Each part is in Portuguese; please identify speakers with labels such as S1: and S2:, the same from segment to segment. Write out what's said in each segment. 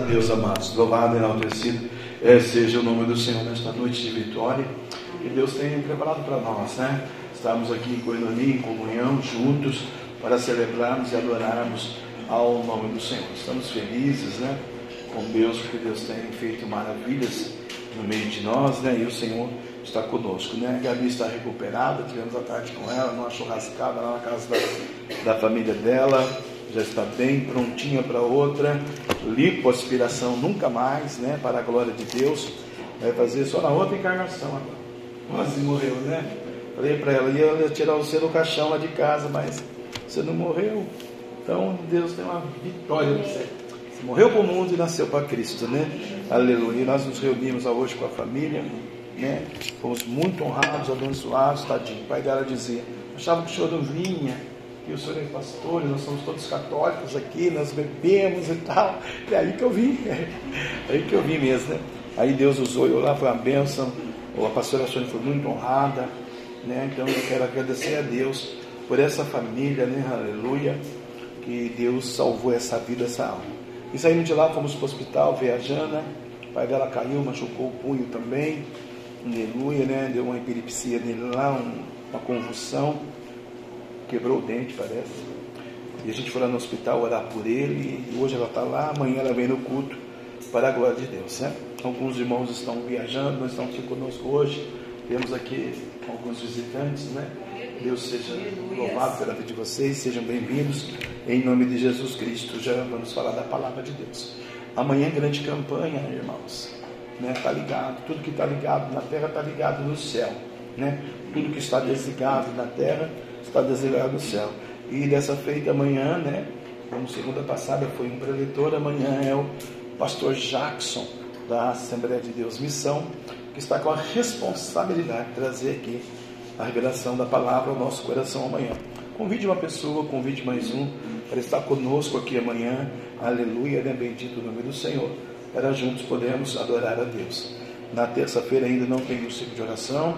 S1: Deus amados, louvado e enaltecido é, seja o nome do Senhor nesta noite de vitória que Deus tem preparado para nós, né? Estamos aqui em coinonia, em comunhão, juntos, para celebrarmos e adorarmos ao nome do Senhor. Estamos felizes, né? Com Deus, porque Deus tem feito maravilhas no meio de nós, né? E o Senhor está conosco, né? A Gabi está recuperada, tivemos a tarde com ela, numa churrascada lá na casa da, da família dela já está bem prontinha para outra, lipoaspiração nunca mais, né? Para a glória de Deus. Vai fazer só na outra encarnação agora. Quase morreu, né? Falei para ela, ia tirar você do caixão lá de casa, mas você não morreu. Então Deus tem uma vitória para você. Você morreu para o mundo e nasceu para Cristo, né? Aleluia. E nós nos reunimos hoje com a família, né? Fomos muito honrados, abençoados, tadinho. O pai dela dizia, achava que o senhor não vinha que o senhor é pastor, nós somos todos católicos aqui, nós bebemos e tal. É aí que eu vim, é aí que eu vim mesmo, né? Aí Deus usou eu lá, foi uma bênção. A pastora Sônia foi muito honrada, né? Então eu quero agradecer a Deus por essa família, né? Aleluia, que Deus salvou essa vida, essa alma. E saímos de lá, fomos para o hospital, ver a Jana, o pai dela caiu, machucou o punho também, aleluia, né? Deu uma epilepsia nele lá, um, uma convulsão quebrou o dente, parece. E a gente foi lá no hospital orar por ele, e hoje ela está lá, amanhã ela vem no culto, para a glória de Deus. Né? Alguns irmãos estão viajando, não estão aqui conosco hoje, temos aqui alguns visitantes, né? Deus seja louvado pela vida de vocês, sejam bem-vindos, em nome de Jesus Cristo. Já vamos falar da palavra de Deus. Amanhã, grande campanha, irmãos. Né? Tá ligado, tudo que está ligado na terra está ligado no céu. Né? Tudo que está desligado na terra está desligado no céu. E dessa feita amanhã, né? Como segunda passada foi um preletor, amanhã é o pastor Jackson, da Assembleia de Deus Missão, que está com a responsabilidade de trazer aqui a revelação da palavra ao nosso coração amanhã. Convide uma pessoa, convide mais um para estar conosco aqui amanhã. Aleluia, né? bendito o nome do Senhor, para juntos podermos adorar a Deus. Na terça-feira ainda não tem o ciclo de oração,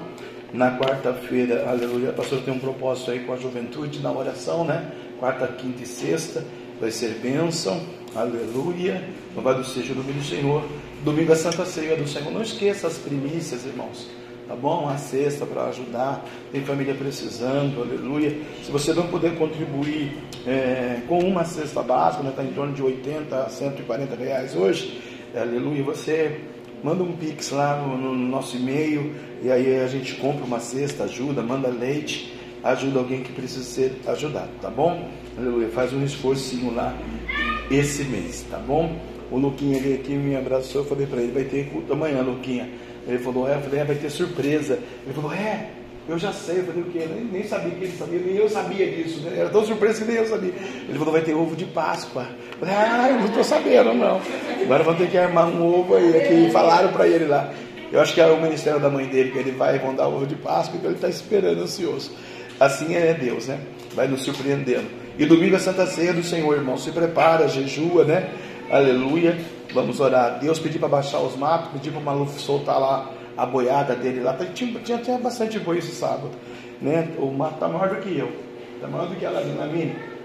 S1: na quarta-feira, aleluia, pastor tem um propósito aí com a juventude na oração, né? Quarta, quinta e sexta vai ser bênção, aleluia, louvado seja o nome do Senhor. Domingo a Santa Ceia do Senhor, não esqueça as primícias, irmãos, tá bom? A sexta para ajudar, tem família precisando, aleluia. Se você não puder contribuir é, com uma cesta básica, está né? Tá em torno de 80 a 140 reais hoje, aleluia, você manda um pix lá no, no nosso e-mail e aí a gente compra uma cesta, ajuda, manda leite, ajuda alguém que precisa ser ajudado, tá bom? Aleluia, faz um esforcinho lá esse mês, tá bom? O Luquinha veio aqui me abraçou, eu falei para ele, vai ter culto amanhã, Luquinha. Ele falou, é, eu falei, é, vai ter surpresa. Ele falou, é, eu já sei, eu falei o quê? Nem, nem sabia que ele sabia, nem eu sabia disso, né? Era tão surpresa que nem eu sabia. Ele falou, vai ter ovo de Páscoa. Eu falei, ah, eu não estou sabendo, não. Agora vamos ter que armar um ovo aí, aqui. Falaram para ele lá. Eu acho que é o ministério da mãe dele, que ele vai vão dar ovo de Páscoa, então ele está esperando ansioso. Assim é Deus, né? Vai nos surpreendendo. E domingo é Santa Ceia do Senhor, irmão. Se prepara, jejua, né? Aleluia. Vamos orar. Deus pediu para baixar os matos, pediu para o Maluf soltar lá a boiada dele lá. Tá, tinha, tinha, tinha bastante boi esse sábado. Né? O mato está maior do que eu. Está maior do que a Lavina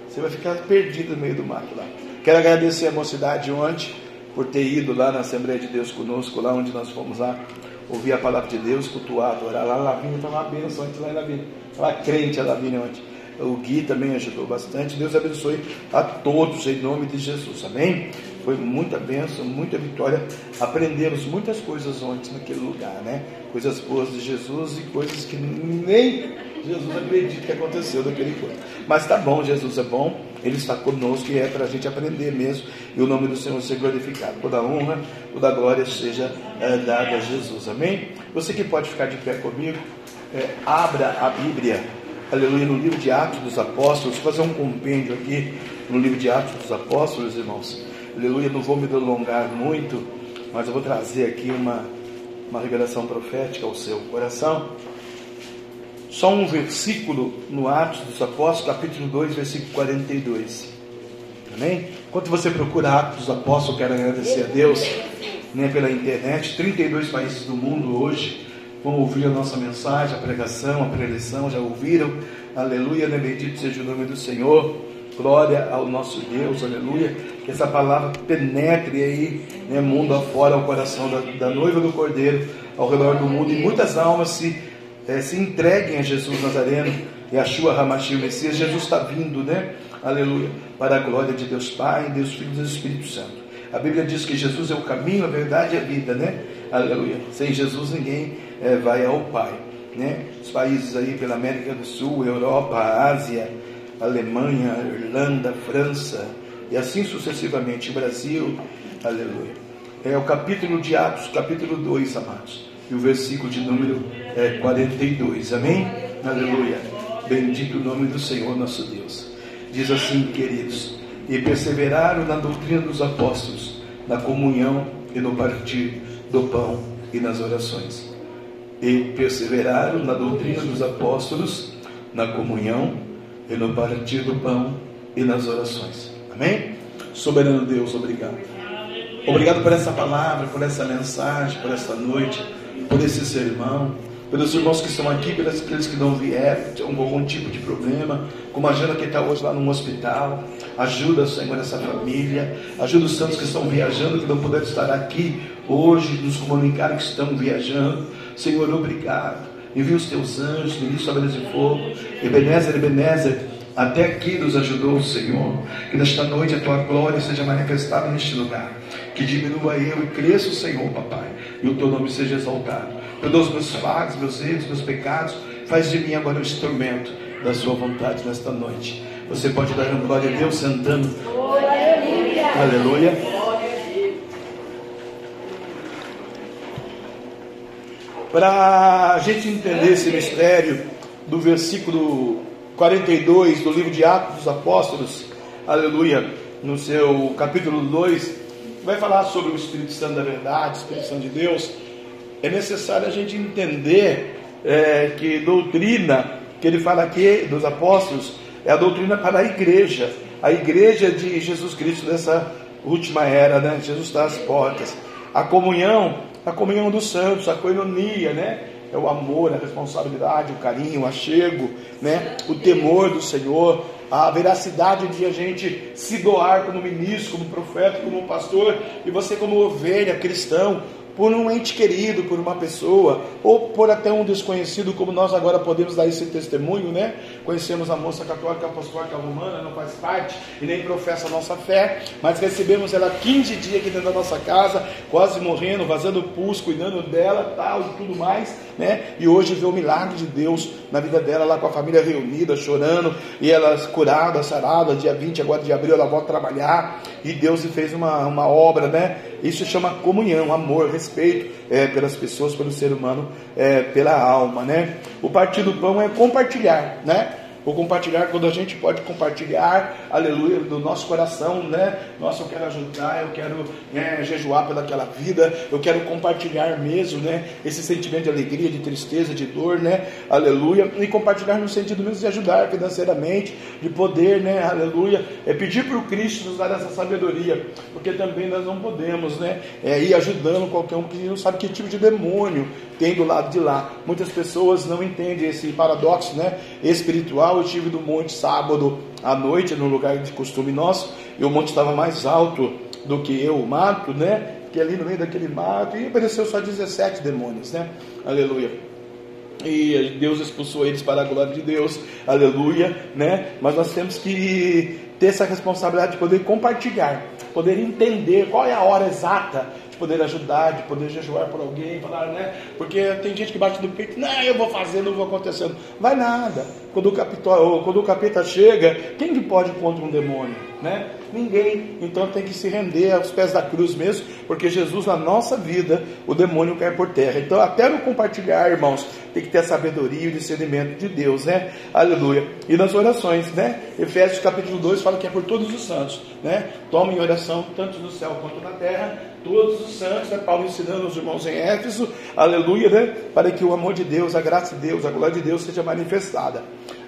S1: Você vai ficar perdido no meio do mato lá. Quero agradecer a mocidade ontem por ter ido lá na Assembleia de Deus conosco, lá onde nós fomos lá ouvir a palavra de Deus, cultuar, adorar. Lá Lavínia estava uma bênção antes lá em Lavínia. Estava crente a Lavínia ontem. O Gui também ajudou bastante. Deus abençoe a todos em nome de Jesus. Amém? Foi muita bênção, muita vitória. Aprendemos muitas coisas ontem naquele lugar, né? Coisas boas de Jesus e coisas que nem Jesus acredita que aconteceu daquele coisa. Mas tá bom, Jesus é bom, Ele está conosco e é para a gente aprender mesmo. E o nome do Senhor ser glorificado. Toda honra, toda glória seja é, dada a Jesus. Amém? Você que pode ficar de pé comigo, é, abra a Bíblia aleluia, no livro de Atos dos Apóstolos, fazer um compêndio aqui no livro de Atos dos Apóstolos, irmãos. Aleluia, não vou me delongar muito, mas eu vou trazer aqui uma, uma revelação profética ao seu coração. Só um versículo no Atos dos Apóstolos, capítulo 2, versículo 42. Amém? Enquanto você procura Atos dos Apóstolos, eu quero agradecer a Deus né, pela internet. 32 países do mundo hoje vão ouvir a nossa mensagem, a pregação, a preleção, já ouviram. Aleluia, né? bendito seja o nome do Senhor. Glória ao nosso Deus, aleluia. Que essa palavra penetre aí, né, mundo afora, ao coração da, da noiva do Cordeiro, ao redor do mundo, e muitas almas se, é, se entreguem a Jesus Nazareno e a Shua Hamashi, o Messias. Jesus está vindo, né? Aleluia. Para a glória de Deus Pai, Deus Filho e Deus Espírito Santo. A Bíblia diz que Jesus é o caminho, a verdade e a vida, né? Aleluia. Sem Jesus ninguém é, vai ao Pai, né? Os países aí pela América do Sul, Europa, Ásia, Alemanha, Irlanda, França e assim sucessivamente, Brasil, aleluia. É o capítulo de Atos, capítulo 2, amados, e o versículo de número é, 42, amém? Aleluia. Bendito o nome do Senhor nosso Deus. Diz assim, queridos, e perseveraram na doutrina dos apóstolos, na comunhão e no partir do pão e nas orações. E perseveraram na doutrina dos apóstolos, na comunhão e no partir do pão e nas orações. Amém? Soberano Deus, obrigado. Obrigado por essa palavra, por essa mensagem, por essa noite, por esse sermão, pelos irmãos que estão aqui, pelos aqueles que não vieram, com algum tipo de problema, como a Jana que está hoje lá no hospital. Ajuda, Senhor, essa família. Ajuda os santos que estão viajando, que não puderam estar aqui hoje, nos comunicaram que estão viajando. Senhor, obrigado envia os teus anjos, ministra sobre de fogo, Ebenezer, Ebenezer, até aqui nos ajudou o Senhor, que nesta noite a tua glória seja manifestada neste lugar, que diminua eu e cresça o Senhor, papai, e o teu nome seja exaltado. Perdoa os meus falhos, meus erros, meus pecados, faz de mim agora um instrumento da sua vontade nesta noite. Você pode dar glória a Deus sentando. Aleluia. Aleluia. Para a gente entender esse mistério do versículo 42 do livro de Atos dos Apóstolos, aleluia, no seu capítulo 2, vai falar sobre o Espírito Santo da verdade, Espírito Santo de Deus. É necessário a gente entender é, que doutrina que ele fala aqui dos apóstolos é a doutrina para a igreja, a igreja de Jesus Cristo nessa última era, né? Jesus às portas. A comunhão a comunhão dos santos, a coinonia, né? É o amor, a responsabilidade, o carinho, o achego, né? O temor do Senhor, a veracidade de a gente se doar como ministro, como profeta, como pastor, e você como ovelha cristão, por um ente querido, por uma pessoa, ou por até um desconhecido, como nós agora podemos dar esse testemunho, né? Conhecemos a moça católica apostólica romana, não faz parte e nem professa a nossa fé, mas recebemos ela 15 dias aqui dentro da nossa casa, quase morrendo, vazando pulso, cuidando dela, tal e tudo mais, né? E hoje vê o milagre de Deus na vida dela, lá com a família reunida, chorando, e ela curada, sarada, dia 20 agora de abril ela volta a trabalhar, e Deus fez uma, uma obra, né? Isso chama comunhão, amor, respeito é, pelas pessoas, pelo ser humano, é, pela alma, né? O partir do pão é compartilhar, né? Ou compartilhar quando a gente pode compartilhar, aleluia, do nosso coração, né? Nossa, eu quero ajudar, eu quero né, jejuar pelaquela vida, eu quero compartilhar mesmo, né? Esse sentimento de alegria, de tristeza, de dor, né? Aleluia. E compartilhar no sentido mesmo de ajudar financeiramente, de poder, né? Aleluia. É pedir para o Cristo nos dar essa sabedoria, porque também nós não podemos, né? É, ir ajudando qualquer um que não sabe que tipo de demônio tem do lado de lá. Muitas pessoas não entendem esse paradoxo, né? Espiritual eu estive no monte sábado à noite, no lugar de costume nosso, e o monte estava mais alto do que eu, o mato, né? Que ali no meio daquele mato, e apareceu só 17 demônios, né? Aleluia. E Deus expulsou eles para a glória de Deus, aleluia, né? Mas nós temos que ter essa responsabilidade de poder compartilhar, poder entender qual é a hora exata poder ajudar, de poder jejuar por alguém, falar, né? Porque tem gente que bate no peito, não, eu vou fazer, não vou acontecendo. Vai nada. Quando o, capitó, quando o capeta chega, quem que pode contra um demônio? Né? Ninguém. Então tem que se render aos pés da cruz mesmo, porque Jesus na nossa vida, o demônio cai por terra. Então até no compartilhar, irmãos, tem que ter a sabedoria e o discernimento de Deus, né? Aleluia. E nas orações, né? Efésios capítulo 2 fala que é por todos os santos, né? Tomem oração tanto no céu quanto na terra, todos os santos, né? Paulo ensinando os irmãos em Éfeso, aleluia, né? Para que o amor de Deus, a graça de Deus, a glória de Deus seja manifestada.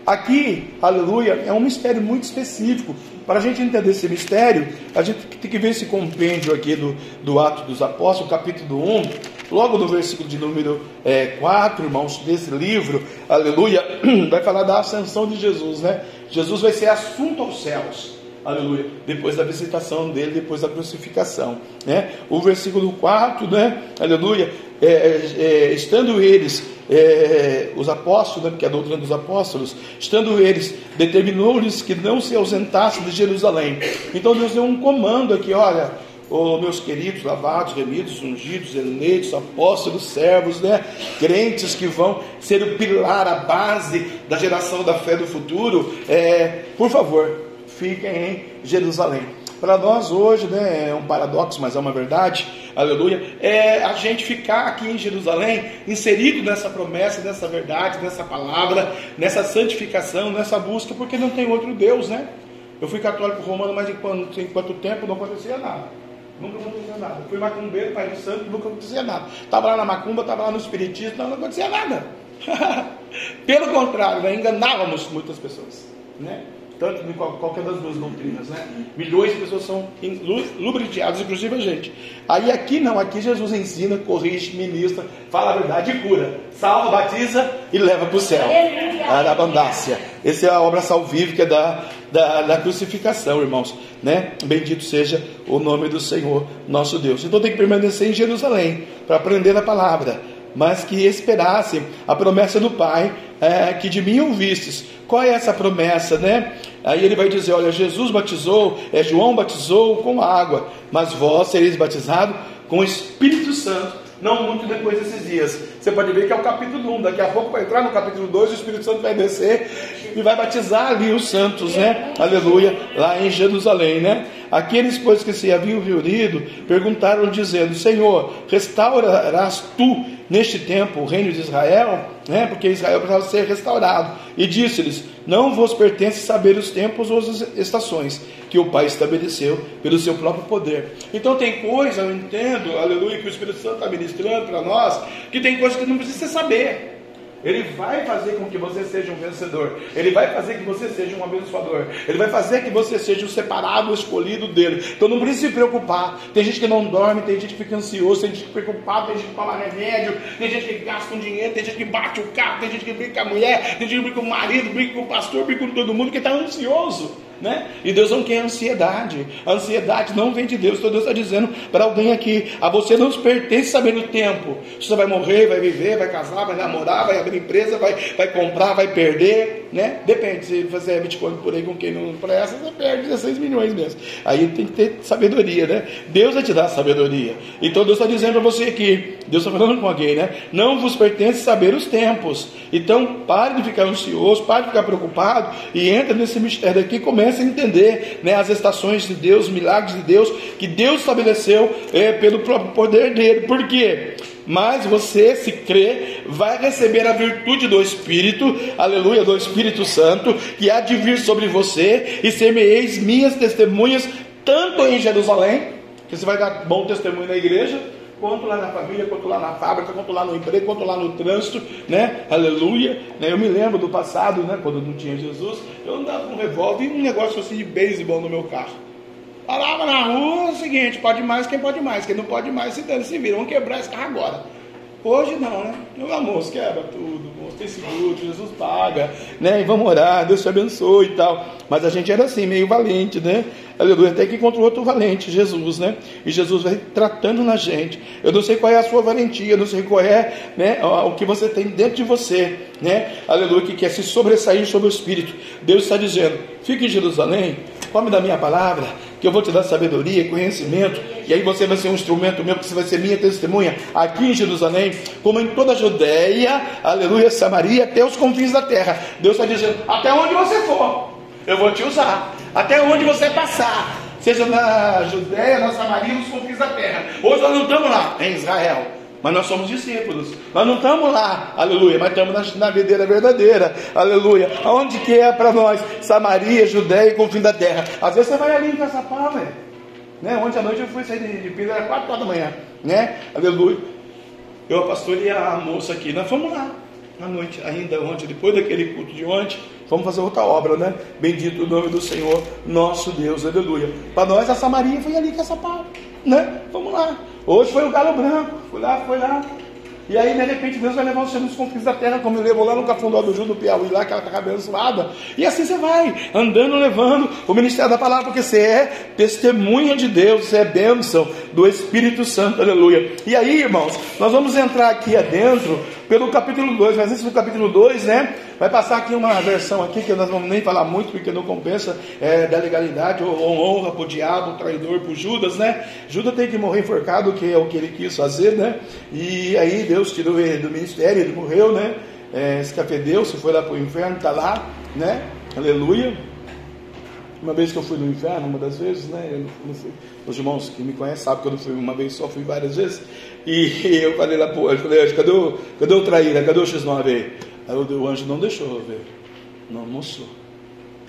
S1: Aqui, aleluia, é um mistério muito específico. Para a gente entender esse mistério, a gente tem que ver esse compêndio aqui do, do Ato dos Apóstolos, capítulo 1, logo no versículo de número é, 4, irmãos, desse livro, aleluia, vai falar da ascensão de Jesus, né? Jesus vai ser assunto aos céus aleluia, depois da visitação dele, depois da crucificação, né? O versículo 4, né? Aleluia, é, é, é, estando eles, é, os apóstolos, né? porque é a doutrina dos apóstolos, estando eles, determinou-lhes que não se ausentassem de Jerusalém. Então Deus deu um comando aqui, olha, oh, meus queridos, lavados, remidos, ungidos, eleitos, apóstolos, servos, né? crentes que vão ser o pilar, a base da geração da fé do futuro, é, por favor, fiquem em Jerusalém. Para nós hoje, né, é um paradoxo, mas é uma verdade, aleluia, é a gente ficar aqui em Jerusalém, inserido nessa promessa, nessa verdade, nessa palavra, nessa santificação, nessa busca, porque não tem outro Deus, né? Eu fui católico romano, mas enquanto, enquanto tempo não acontecia nada. Nunca acontecia nada. Eu fui macumbeiro, pai de santo, nunca acontecia nada. Estava lá na macumba, estava lá no espiritismo, não, não acontecia nada. Pelo contrário, né, enganávamos muitas pessoas. Né? Tanto em qualquer das duas doutrinas, né? Milhões de pessoas são lubrificadas, inclusive a gente. Aí aqui não, aqui Jesus ensina, corrige, ministra, fala a verdade e cura. Salva, batiza e leva para o céu. A abundácia. Essa é a obra salvífica da, da, da crucificação, irmãos. Né? Bendito seja o nome do Senhor, nosso Deus. Então tem que permanecer em Jerusalém para aprender a palavra mas que esperassem a promessa do Pai, é, que de mim ouvistes. Qual é essa promessa, né? Aí ele vai dizer: Olha, Jesus batizou, é, João batizou com água, mas vós sereis batizados com o Espírito Santo. Não muito depois desses dias. Você pode ver que é o capítulo 1. Daqui a pouco vai entrar no capítulo 2, o Espírito Santo vai descer e vai batizar ali os santos, né? Aleluia, lá em Jerusalém, né? Aqueles, pois, que se haviam reunido, perguntaram, dizendo: Senhor, restaurarás tu neste tempo o reino de Israel, né, porque Israel precisava ser restaurado. E disse-lhes: Não vos pertence saber os tempos ou as estações que o Pai estabeleceu pelo seu próprio poder. Então tem coisa, eu entendo, aleluia, que o Espírito Santo está ministrando para nós, que tem coisa que não precisa saber. Ele vai fazer com que você seja um vencedor. Ele vai fazer que você seja um abençoador. Ele vai fazer que você seja o separado, escolhido dele. Então não precisa se preocupar. Tem gente que não dorme, tem gente que fica ansioso, tem gente que fica preocupado, tem gente que toma remédio, tem gente que gasta um dinheiro, tem gente que bate o carro, tem gente que briga com a mulher, tem gente que briga com o marido, briga com o pastor, briga com todo mundo que está ansioso né? E Deus não quer ansiedade. A ansiedade não vem de Deus. Então Deus está dizendo para alguém aqui: a você não pertence saber o tempo. Você vai morrer, vai viver, vai casar, vai namorar, vai abrir empresa, vai, vai comprar, vai perder, né? Depende. Se você é Bitcoin por aí com quem não presta, você perde 16 milhões mesmo. Aí tem que ter sabedoria, né? Deus vai te dar sabedoria. Então Deus está dizendo para você aqui: Deus está falando com alguém, né? Não vos pertence saber os tempos. Então pare de ficar ansioso, pare de ficar preocupado e entra nesse mistério aqui e comece começa a entender né, as estações de Deus, milagres de Deus, que Deus estabeleceu é, pelo próprio poder dele. Por quê? Mas você, se crê, vai receber a virtude do Espírito, aleluia, do Espírito Santo, que há de vir sobre você, e semeeis minhas testemunhas, tanto em Jerusalém, que você vai dar bom testemunho na igreja, quanto lá na família, quanto lá na fábrica, quanto lá no emprego, quanto lá no trânsito, né? Aleluia. Né? Eu me lembro do passado, né? Quando não tinha Jesus, eu andava com um revólver e um negócio assim de beisebol no meu carro. Falava na rua o seguinte, pode mais quem pode mais, quem não pode mais se dane, se vira, vamos quebrar esse carro agora. Hoje não, né? Meu amor, quebra tudo, tem seguro, Jesus paga, né? E vamos orar, Deus te abençoe e tal. Mas a gente era assim, meio valente, né? Aleluia, até que encontrou outro valente, Jesus, né? E Jesus vai tratando na gente. Eu não sei qual é a sua valentia, não sei qual é né, o que você tem dentro de você, né? Aleluia, que quer se sobressair sobre o Espírito. Deus está dizendo: fique em Jerusalém, come da minha palavra, que eu vou te dar sabedoria, conhecimento, e aí você vai ser um instrumento meu, porque você vai ser minha testemunha aqui em Jerusalém, como em toda a Judéia, aleluia, Samaria, até os confins da terra. Deus está dizendo: até onde você for, eu vou te usar, até onde você passar, seja na Judéia, na Samaria, nos confins da terra. Hoje nós não estamos lá em Israel. Mas nós somos discípulos. Nós não estamos lá, aleluia, mas estamos na, videira verdadeira, aleluia. Aonde que é para nós? Samaria, Judéia e confim da terra. Às vezes você vai ali em Caçapá, velho. Né? Ontem à noite eu fui sair de, de Pisa, era 4 horas da manhã, né? Aleluia. Eu, a pastor e a moça aqui, nós fomos lá, à noite, ainda ontem, depois daquele culto de ontem, vamos fazer outra obra, né? Bendito o nome do Senhor, nosso Deus, aleluia. Para nós, a Samaria foi ali em Caçapá, né? Vamos lá. Hoje foi o galo branco. Fui lá, foi lá. E aí, de repente, Deus vai levar os seus conflitos da terra, como ele levou lá no Cafundó do Ju, do Piauí, lá, que ela está abençoada. E assim você vai, andando, levando o ministério da palavra, porque você é testemunha de Deus, você é bênção do Espírito Santo, aleluia. E aí, irmãos, nós vamos entrar aqui adentro pelo capítulo 2, mas antes do capítulo 2, né? Vai passar aqui uma versão aqui que nós não vamos nem falar muito, porque não compensa, é, da legalidade, ou, honra para o diabo, traidor para Judas, né? Judas tem que morrer enforcado, que é o que ele quis fazer, né? E aí Deus tirou ele do ministério, ele morreu, né? É, se foi lá para o inferno, está lá, né? Aleluia. Uma vez que eu fui no inferno, uma das vezes, né? Eu não fui. Os irmãos que me conhecem sabem que eu não fui uma vez só, fui várias vezes. E eu falei lá, pô, eu falei, cadê o, cadê o traíra? Cadê o X9 aí? Aí o, anjo não deixou eu ver. Não, sou.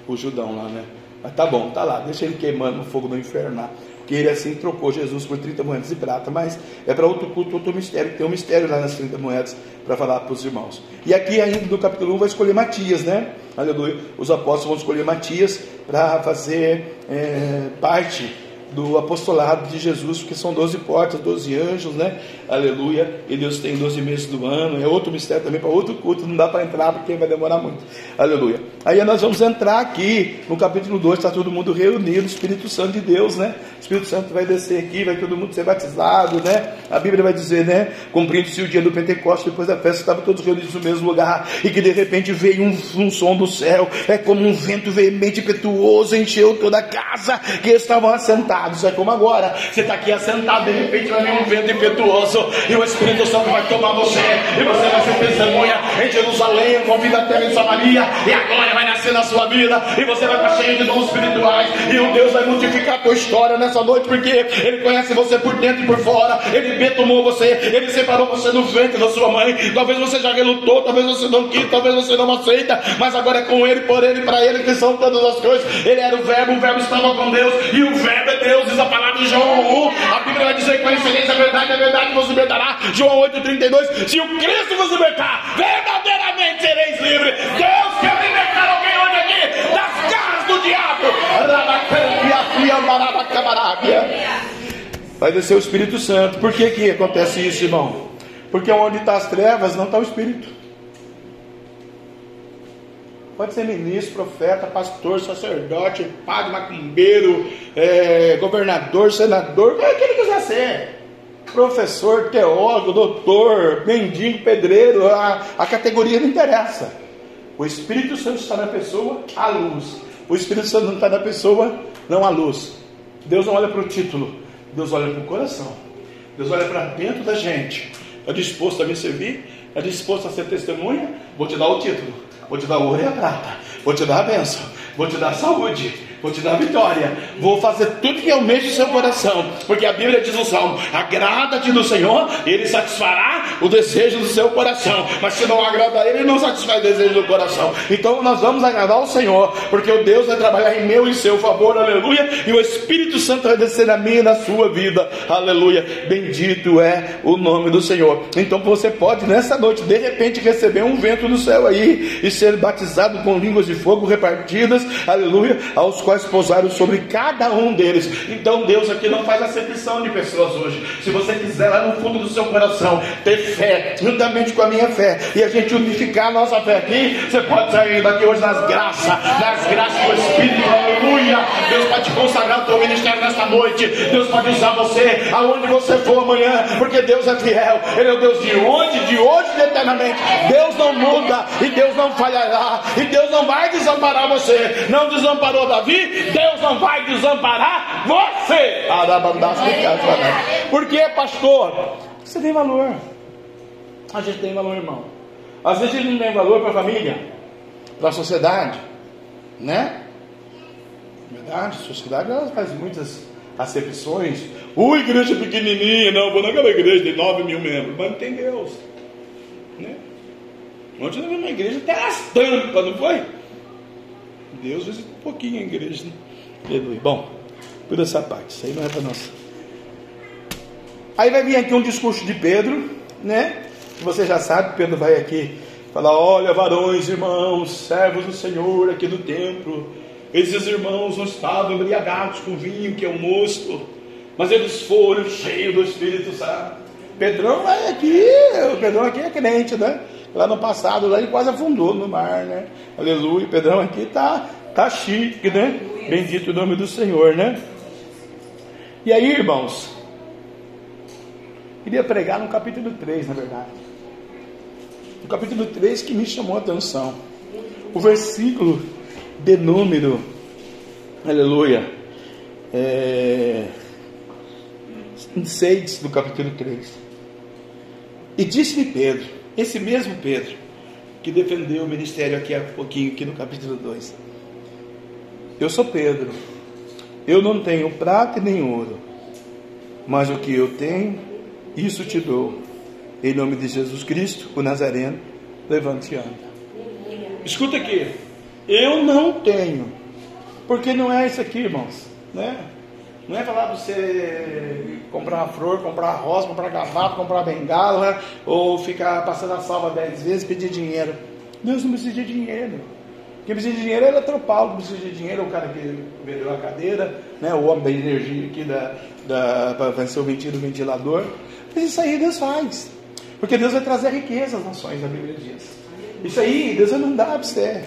S1: O Judão lá, né? Mas tá bom, tá lá, deixa ele queimando no fogo do inferno. Porque ele assim trocou Jesus por 30 moedas de prata, mas é para outro culto, outro mistério, tem um mistério lá nas 30 moedas para falar para os irmãos. E aqui ainda no capítulo 1 vai escolher Matias, né? Aleluia. Os apóstolos vão escolher Matias para fazer é, parte do apostolado de Jesus, porque são 12 portas, 12 anjos, né? Aleluia. E Deus tem 12 meses do ano. É outro mistério também para outro culto, não dá para entrar porque vai demorar muito. Aleluia. Aí nós vamos entrar aqui no capítulo 2, está todo mundo reunido, Espírito Santo de Deus, né? O Espírito Santo vai descer aqui, vai todo mundo ser batizado, né? A Bíblia vai dizer, né? Cumprindo-se o dia do Pentecostes, depois da festa, estavam todos reunidos no mesmo lugar, e que de repente veio um, um som do céu, é como um vento veemente impetuoso, encheu toda a casa que estavam assentados assentados. É como agora. Você está aqui assentado, de repente vai vir um vento impetuoso e o Espírito Santo vai tomar você. E você vai ser testemunha em Jerusalém, convida a terra em Samaria. E a glória vai nascer na sua vida. E você vai estar cheio de dons espirituais. E o Deus vai multiplicar a tua história nessa noite, porque Ele conhece você por dentro e por fora. Ele betumou você. Ele separou você no ventre da sua mãe. Talvez você já relutou, talvez você não quis, talvez você não aceita. Mas agora é com Ele, por Ele, para Ele que são todas as coisas. Ele era o Verbo, o Verbo estava com Deus. E o Verbo é Deus. Deus, diz a palavra de João 1. A Bíblia vai dizer que conhecereis a verdade, a verdade vos libertará. João 8,32. Se o Cristo vos libertar, verdadeiramente sereis livres. Deus quer libertar alguém hoje aqui das garras do diabo. Vai descer o Espírito Santo. Por que, que acontece isso, irmão? Porque onde está as trevas não está o Espírito. Pode ser ministro, profeta, pastor, sacerdote, padre, macumbeiro, é, governador, senador, o que ele quiser ser. Professor, teólogo, doutor, mendigo, pedreiro, a, a categoria não interessa. O Espírito Santo está na pessoa, a luz. O Espírito Santo não está na pessoa, não a luz. Deus não olha para o título, Deus olha para o coração. Deus olha para dentro da gente. Está disposto a me servir? Está disposto a ser testemunha? Vou te dar o título. Vou te dar o ouro e a prata. Vou te dar a bênção. Vou te dar saúde vou te dar vitória, vou fazer tudo que mexo no seu coração, porque a Bíblia diz no Salmo: agrada-te do Senhor, ele satisfará o desejo do seu coração, mas se não agrada a ele, ele não satisfaz o desejo do coração. Então nós vamos agradar ao Senhor, porque o Deus vai trabalhar em meu e seu favor, aleluia, e o Espírito Santo vai descer na minha e na sua vida, aleluia. Bendito é o nome do Senhor. Então você pode nessa noite, de repente, receber um vento do céu aí e ser batizado com línguas de fogo repartidas, aleluia, aos quais quais pousaram sobre cada um deles. Então Deus aqui não faz acepção de pessoas hoje. Se você quiser lá no fundo do seu coração ter fé, juntamente com a minha fé, e a gente unificar a nossa fé aqui, você pode sair daqui hoje nas graças, nas graças do Espírito, aleluia. Deus pode te consagrar o teu ministério nesta noite. Deus pode usar você aonde você for amanhã, porque Deus é fiel. Ele é o Deus de hoje, de hoje e eternamente. Deus não muda e Deus não falhará e Deus não vai desamparar você. Não desamparou Davi, Deus não vai desamparar você. Por que, pastor? Você tem valor. A gente tem valor, irmão. Às vezes gente não tem valor para a família, para a sociedade, né? Verdade, a sociedade ela faz muitas acepções. O igreja pequenininha, não, vou naquela igreja de 9 mil membros, mas não tem Deus. Né? Ontem nós vimos uma igreja até as tampas, não foi? Deus visita um pouquinho a igreja. Né? Bom, por essa parte, isso aí não é para nós. Aí vai vir aqui um discurso de Pedro, né? Você já sabe, Pedro vai aqui falar: olha, varões, irmãos, servos do Senhor aqui do templo. Esses irmãos não estavam embriagados com vinho, que é o mosto, Mas eles foram cheios do Espírito Santo. Pedrão é aqui, o Pedrão aqui é crente, né? Lá no passado, lá ele quase afundou no mar, né? Aleluia. Pedrão aqui tá, tá chique, né? Bendito o nome do Senhor, né? E aí, irmãos, queria pregar no capítulo 3, na verdade. No capítulo 3 que me chamou a atenção. O versículo de número, aleluia, é, 6 do capítulo 3. E disse-lhe Pedro, esse mesmo Pedro, que defendeu o ministério aqui há pouquinho, aqui no capítulo 2. Eu sou Pedro, eu não tenho prata nem ouro, mas o que eu tenho, isso te dou. Em nome de Jesus Cristo, o Nazareno, levante e anda. Escuta aqui, eu não tenho, porque não é isso aqui, irmãos, né? Não é falar para você comprar flor, comprar rosa, comprar gravata, comprar bengala, ou ficar passando a salva dez vezes pedir dinheiro. Deus não precisa de dinheiro. Quem precisa de dinheiro é eletropaulo, precisa de dinheiro é o cara que vendeu a cadeira, né, o homem da energia aqui da, da, para ser o do ventilador. Mas isso aí Deus faz. Porque Deus vai trazer riqueza às nações, a Bíblia diz. Isso aí Deus vai mandar para você.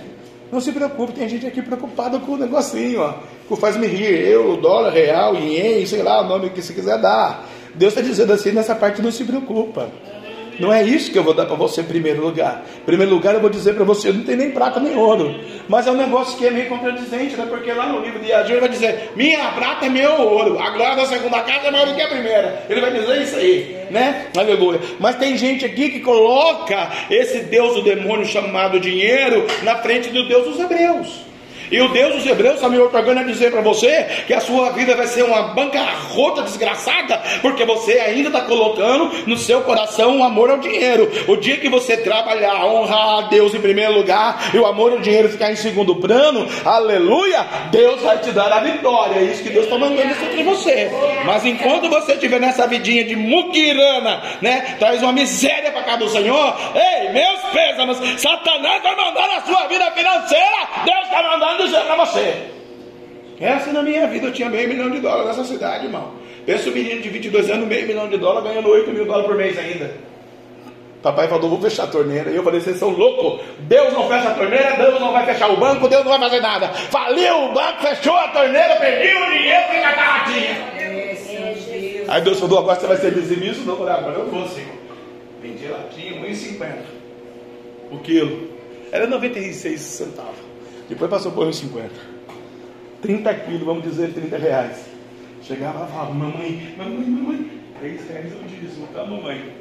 S1: Não se preocupe, tem gente aqui preocupada com o negocinho, ó. Que faz-me rir, eu, dólar, real, ien, sei lá o nome que você quiser dar. Deus está dizendo assim, nessa parte não se preocupa. Não é isso que eu vou dar para você em primeiro lugar. Em primeiro lugar, eu vou dizer para você: não tem nem prata nem ouro. Mas é um negócio que é meio contradizente, né? Porque lá no livro de Agir vai dizer: minha prata é meu ouro. A glória da segunda casa é maior do que a primeira. Ele vai dizer isso aí, né? Aleluia. Mas tem gente aqui que coloca esse Deus do demônio chamado dinheiro na frente do Deus dos hebreus. E o Deus dos Hebreus está me otorgando a dizer para você que a sua vida vai ser uma bancarrota desgraçada, porque você ainda está colocando no seu coração o amor ao dinheiro. O dia que você trabalhar, honrar a Deus em primeiro lugar e o amor ao dinheiro ficar em segundo plano, aleluia, Deus vai te dar a vitória. É isso que Deus está mandando entre você. Mas enquanto você estiver nessa vidinha de muquirana, né, traz uma miséria para cá do Senhor, ei, meus pêsames, Satanás vai mandar na sua vida financeira, Deus está mandando mandando dizer para você. Essa na minha vida eu tinha meio milhão de dólares nessa cidade, irmão. Pensa um menino de 22 anos, meio milhão de dólares, ganhando 8 mil dólares por mês ainda. Papai falou, vou fechar a torneira. E eu falei, vocês são loucos. Deus não fecha a torneira, Deus não vai fechar o banco, Deus não vai fazer nada. Faliu o banco, fechou a torneira, perdi o dinheiro, a latinha. Aí Deus falou, agora você vai ser dizimista? Não, eu falei, agora eu vou, Senhor. Vendi latinha, 1,50 o quilo. Era 96 centavos. Depois passou por 50. 30 quilos, vamos dizer 30 reais. Chegava e falava, mamãe, mamãe, mamãe, 3 reais o dízimo, tá mamãe?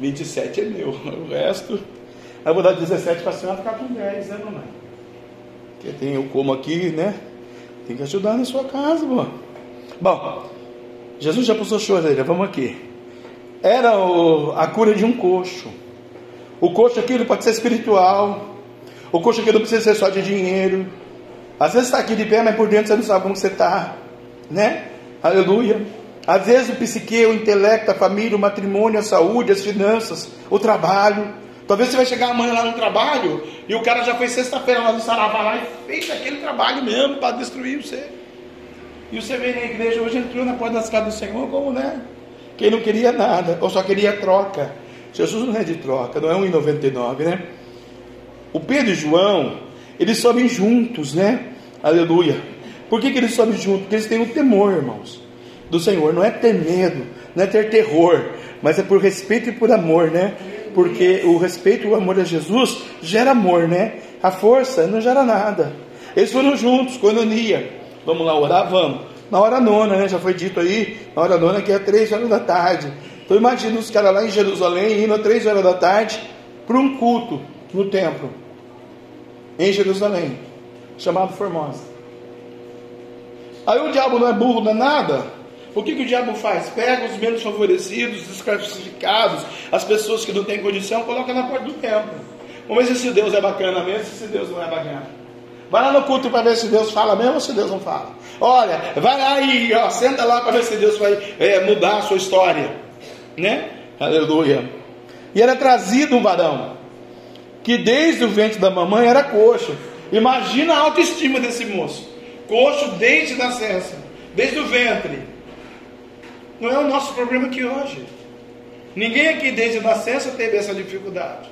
S1: 27 é meu, o resto. Eu vou dar 17 para a senhora ficar com 10, né, mamãe? Porque tem eu como aqui, né? Tem que ajudar na sua casa, bom. Bom, Jesus já passou choreira, vamos aqui. Era o, a cura de um coxo. O coxo aqui ele pode ser espiritual. O coxo aqui não precisa ser só de dinheiro. Às vezes está aqui de pé, mas por dentro você não sabe como você está. Né? Aleluia. Às vezes o psique, o intelecto, a família, o matrimônio, a saúde, as finanças, o trabalho. Talvez você vai chegar amanhã lá no trabalho e o cara já foi sexta-feira lá no Saravá lá e fez aquele trabalho mesmo para destruir você. E você vem na igreja hoje entrou na porta das casas do Senhor como, né? Quem não queria nada, ou só queria troca. Jesus não é de troca, não é 1,99, né? O Pedro e João, eles sobem juntos, né? Aleluia. Por que, que eles sobem juntos? Porque eles têm o temor, irmãos, do Senhor. Não é ter medo, não é ter terror, mas é por respeito e por amor, né? Porque o respeito e o amor a Jesus gera amor, né? A força não gera nada. Eles foram juntos, com ia. Vamos lá orar? Vamos. Na hora nona, né? Já foi dito aí, na hora nona que é três horas da tarde. Então imagina os caras lá em Jerusalém indo às três horas da tarde para um culto no templo em Jerusalém, chamado Formosa. Aí o diabo não é burro, não é nada. O que, que o diabo faz? Pega os menos favorecidos, desclassificados, as pessoas que não têm condição, coloca na porta do templo. Vamos ver se Deus é bacana mesmo, se Deus não é bacana. Vai lá no culto para ver se Deus fala mesmo ou se Deus não fala. Olha, vai lá e ó, senta lá para ver se Deus vai é, mudar a sua história né? Aleluia. E era trazido um varão que desde o ventre da mamãe era coxo. Imagina a autoestima desse moço. coxo desde nascença, desde o ventre. Não é o nosso problema aqui hoje. Ninguém aqui desde a nascença teve essa dificuldade.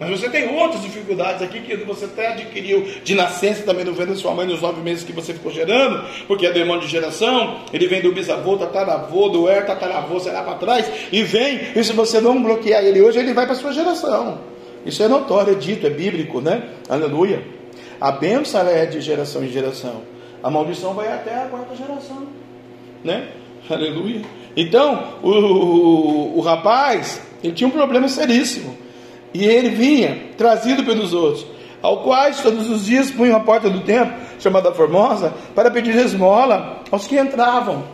S1: Mas você tem outras dificuldades aqui que você até adquiriu de nascença também no ventre da sua mãe nos nove meses que você ficou gerando, porque é demônio de geração, ele vem do bisavô, tataravô, do er, tataravô, será para trás, e vem, e se você não bloquear ele hoje, ele vai para sua geração. Isso é notório, é dito, é bíblico, né? Aleluia. A bênção é de geração em geração. A maldição vai até a quarta geração, né? Aleluia. Então, o, o, o rapaz, ele tinha um problema seríssimo. E ele vinha, trazido pelos outros, ao quais todos os dias punham a porta do templo, chamada Formosa, para pedir esmola aos que entravam.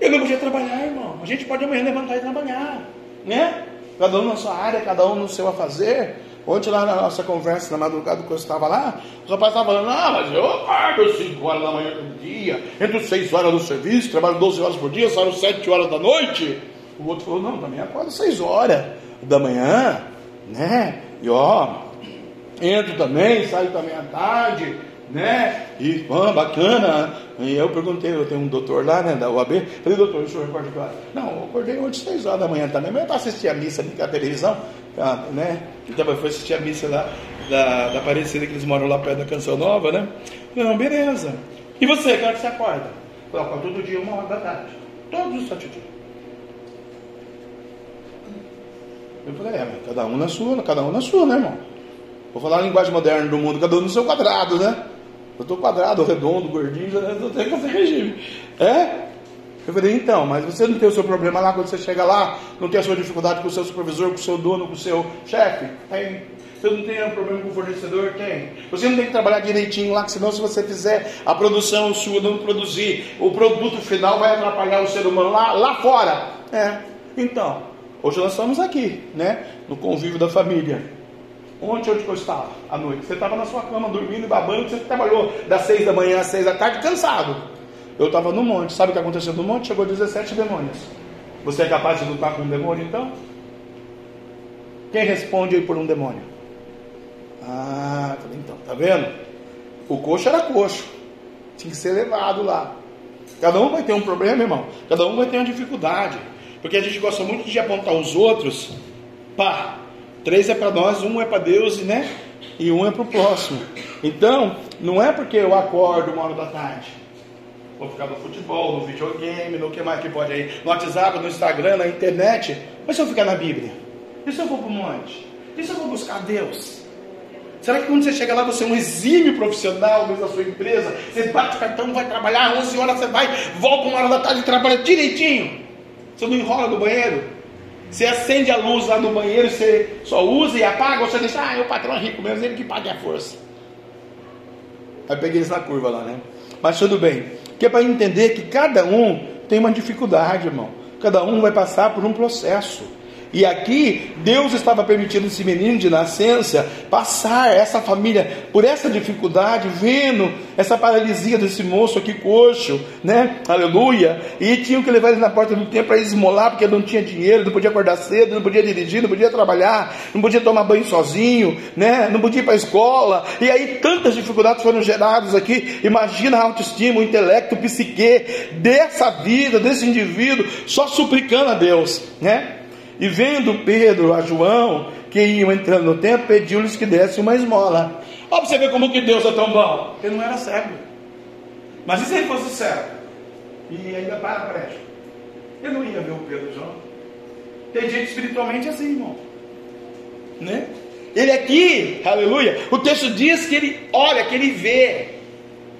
S1: Ele não podia trabalhar, irmão. A gente pode amanhã levantar e trabalhar, né? Cada um na sua área, cada um no seu a fazer. Ontem lá na nossa conversa, na madrugada que eu estava lá, os rapazes estavam falando, ah, mas eu acordo 5 horas da manhã todo dia, entro 6 horas no serviço, trabalho 12 horas por dia, saio 7 horas da noite. O outro falou, não, também acordo 6 horas da manhã, né? E ó, entro também, saio também à tarde, né? E ó, bacana. E eu perguntei, eu tenho um doutor lá, né, da UAB, falei, doutor, o senhor que hora? Não, eu acordei ontem, 6 horas da manhã também, mas eu para assistir a missa ali, a televisão, tá, né? Então foi assistir a missa lá da, da Aparecida, que eles moram lá perto da Canção Nova, né? Não, beleza. E você, que você acorda? Eu acordo todo dia, uma hora da tarde. Todos os sete dias. Eu falei, é, cada um na sua, cada um na sua, né, irmão? Vou falar a linguagem moderna do mundo, cada um no seu quadrado, né? Eu estou quadrado, redondo, gordinho, já estou tendo que fazer regime. É? Eu falei, então, mas você não tem o seu problema lá quando você chega lá, não tem a sua dificuldade com o seu supervisor, com o seu dono, com o seu chefe? Tem. Você não tem um problema com o fornecedor? Tem. Você não tem que trabalhar direitinho lá, que senão se você fizer a produção sua não produzir, o produto final vai atrapalhar o ser humano lá, lá fora. É. Então, Hoje nós estamos aqui, né? No convívio da família. Ontem onde eu estava? À noite. Você estava na sua cama dormindo e babando, você trabalhou das seis da manhã às seis da tarde, cansado. Eu estava no monte. Sabe o que aconteceu no monte? Chegou 17 demônios. Você é capaz de lutar com um demônio então? Quem responde aí por um demônio? Ah, então, tá vendo? O coxo era coxo. Tinha que ser levado lá. Cada um vai ter um problema, irmão. Cada um vai ter uma dificuldade. Porque a gente gosta muito de apontar os outros. Pá, três é para nós, um é para Deus, né? E um é para o próximo. Então, não é porque eu acordo uma hora da tarde. Vou ficar no futebol, no videogame, no que mais que pode aí, no WhatsApp, no Instagram, na internet. Mas se eu ficar na Bíblia? E se eu for para o monte? E se eu vou buscar Deus? Será que quando você chega lá, você é um exímio profissional da sua empresa? Você bate o cartão, vai trabalhar, 11 horas você vai, volta uma hora da tarde e trabalha direitinho. Você não enrola no banheiro? Você acende a luz lá no banheiro, você só usa e apaga, ou você deixa, ah, o patrão é rico mesmo, ele que paga a força. Aí peguei isso na curva lá, né? Mas tudo bem. Que é para entender que cada um tem uma dificuldade, irmão. Cada um vai passar por um processo. E aqui Deus estava permitindo esse menino de nascença passar essa família por essa dificuldade, vendo essa paralisia desse moço aqui coxo, né? Aleluia. E tinham que levar ele na porta do templo para esmolar, porque ele não tinha dinheiro, não podia acordar cedo, não podia dirigir, não podia trabalhar, não podia tomar banho sozinho, né? Não podia ir para a escola. E aí tantas dificuldades foram geradas aqui. Imagina a autoestima, o intelecto, o psique dessa vida, desse indivíduo, só suplicando a Deus, né? E vendo Pedro a João, que iam entrando no templo, pediu-lhes que desse uma esmola. Ó, pra você ver como que Deus é tão bom. Ele não era cego. Mas e se ele fosse cego? E ainda para a brecha? Ele não ia ver o Pedro João. Tem gente espiritualmente assim, irmão. Né? Ele aqui, aleluia, o texto diz que ele olha, que ele vê.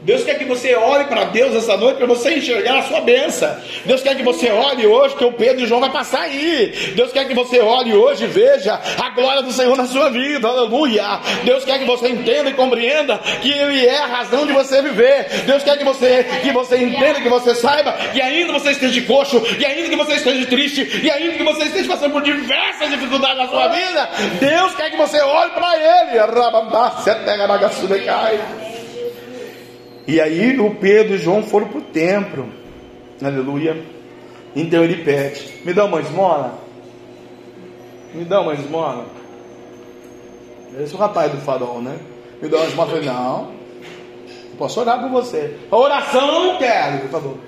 S1: Deus quer que você olhe para Deus essa noite para você enxergar a sua benção. Deus quer que você olhe hoje que o Pedro e o João vai passar aí. Deus quer que você olhe hoje e veja a glória do Senhor na sua vida. Aleluia. Deus quer que você entenda e compreenda que Ele é a razão de você viver. Deus quer que você, que você entenda, que você saiba que ainda você esteja coxo, e ainda que você esteja triste, e ainda que você esteja passando por diversas dificuldades na sua vida, Deus quer que você olhe para Ele. Rababá, pega cai. E aí o Pedro e João foram para o templo. Aleluia. Então ele pede: Me dá uma esmola? Me dá uma esmola? Esse é o rapaz do farol, né? Me dá uma esmola. Eu falei: Não. Posso orar por você. A oração eu não quero, por favor.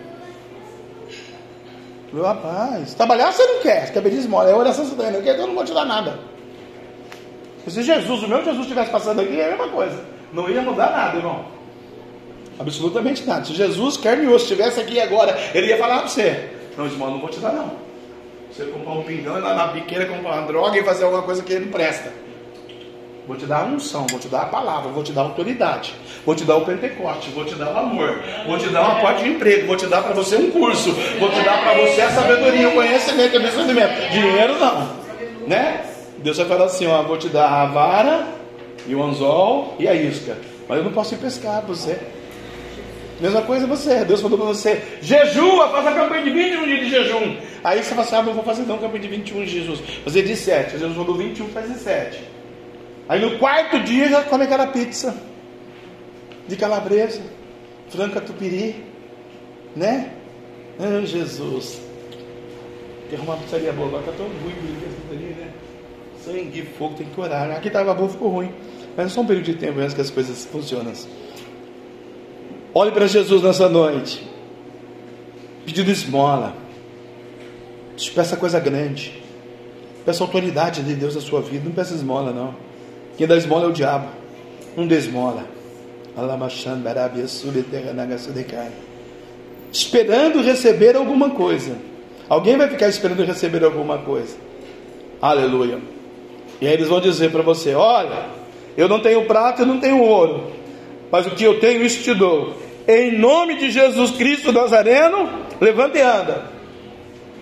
S1: Meu rapaz, trabalhar você não quer, você quer pedir esmola. É oração você também não quer, eu não vou te dar nada. Se Jesus, o meu Jesus estivesse passando aqui, é a mesma coisa. Não ia mudar nada, irmão. Absolutamente nada. Se Jesus, carne e osso, estivesse aqui agora, ele ia falar para você: Não, esmola, não vou te dar, não. Você comprar um pingão e lá na biqueira comprar uma droga e fazer alguma coisa que ele não presta. Vou te dar a unção, vou te dar a palavra, vou te dar a autoridade, vou te dar o Pentecoste, vou te dar o amor, vou te dar uma porta de emprego, vou te dar para você um curso, vou te dar para você a sabedoria, o conhecimento, o discernimento. Dinheiro não, né? Deus vai falar assim: ó, vou te dar a vara e o anzol e a isca, mas eu não posso ir pescar você. Mesma coisa você, Deus falou para você, jejua, faz a campanha de 21 dias de jejum. Aí você fala assim, ah, não vou fazer não campanha de 21 de Jesus. Fazer de 7, Jesus falou 21, faz de 7. Aí no quarto dia já come aquela pizza de calabresa, franca tupiri, né? Ah, Jesus. Tem uma pizzaria boa, agora está tão ruim a pizzaria, né? Sangue, fogo, tem que orar. Aqui estava bom, ficou ruim. Mas é só um período de tempo antes que as coisas funcionam. Olhe para Jesus nessa noite. Pedindo esmola. Peça coisa grande. Peça autoridade de Deus na sua vida. Não peça esmola, não. Quem dá esmola é o diabo. Não dê esmola. Esperando receber alguma coisa. Alguém vai ficar esperando receber alguma coisa. Aleluia. E aí eles vão dizer para você: Olha, eu não tenho prata e não tenho ouro, mas o que eu tenho, isso te dou. Em nome de Jesus Cristo Nazareno, levanta e anda.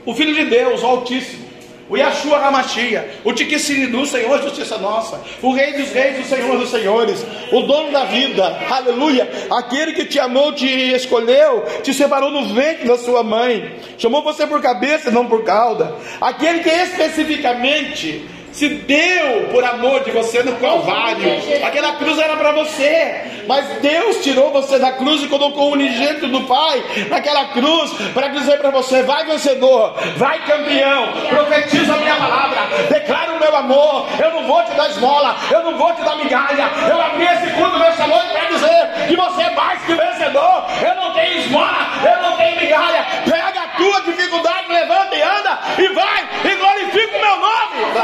S1: O Filho de Deus, o Altíssimo o Yahshua Hamashia, o Tiquissiridu, Senhor Justiça Nossa, o Rei dos Reis, o Senhor dos Senhores, o dono da vida, aleluia, aquele que te amou, te escolheu, te separou no ventre da sua mãe, chamou você por cabeça, não por cauda, aquele que especificamente se deu por amor de você no Calvário. Aquela cruz era para você, mas Deus tirou você da cruz e colocou o unigênito do Pai naquela cruz para dizer para você: vai vencedor, vai campeão, profetiza a minha palavra, declara o meu amor. Eu não vou te dar esmola, eu não vou te dar migalha. Eu abri esse culto nessa noite para dizer que você é mais que vencedor. Eu não tenho esmola, eu não tenho migalha. Pega a tua dificuldade, levanta e anda e vai e glorifica o meu nome.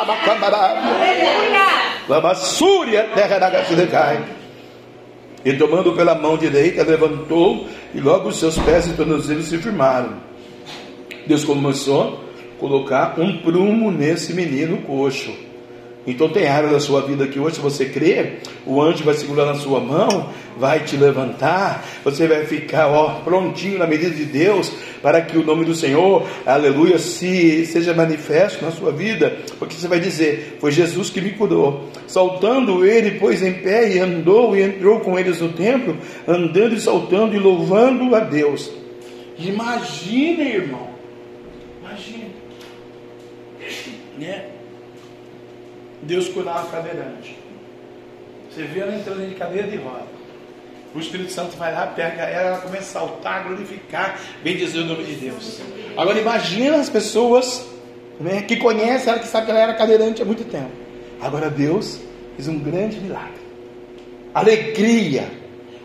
S1: Lamassúria, terra da Gacidecai. E tomando pela mão direita, levantou, e logo os seus pés e tornozelos se firmaram. Deus começou a colocar um prumo nesse menino coxo então tem área da sua vida que hoje, se você crê, o anjo vai segurar na sua mão, vai te levantar, você vai ficar ó, prontinho na medida de Deus, para que o nome do Senhor, aleluia, se seja manifesto na sua vida, porque você vai dizer, foi Jesus que me curou. Saltando ele, pôs em pé e andou e entrou com eles no templo, andando e saltando e louvando a Deus. Imagina, irmão, imagina, né? Deus curava cadeirante. Você vê ela entrando de cadeira de roda. O Espírito Santo vai lá, pega ela, ela começa a saltar, glorificar, bem dizer o nome de Deus. Agora imagina as pessoas né, que conhecem ela, que sabe que ela era cadeirante há muito tempo. Agora Deus fez um grande milagre. Alegria.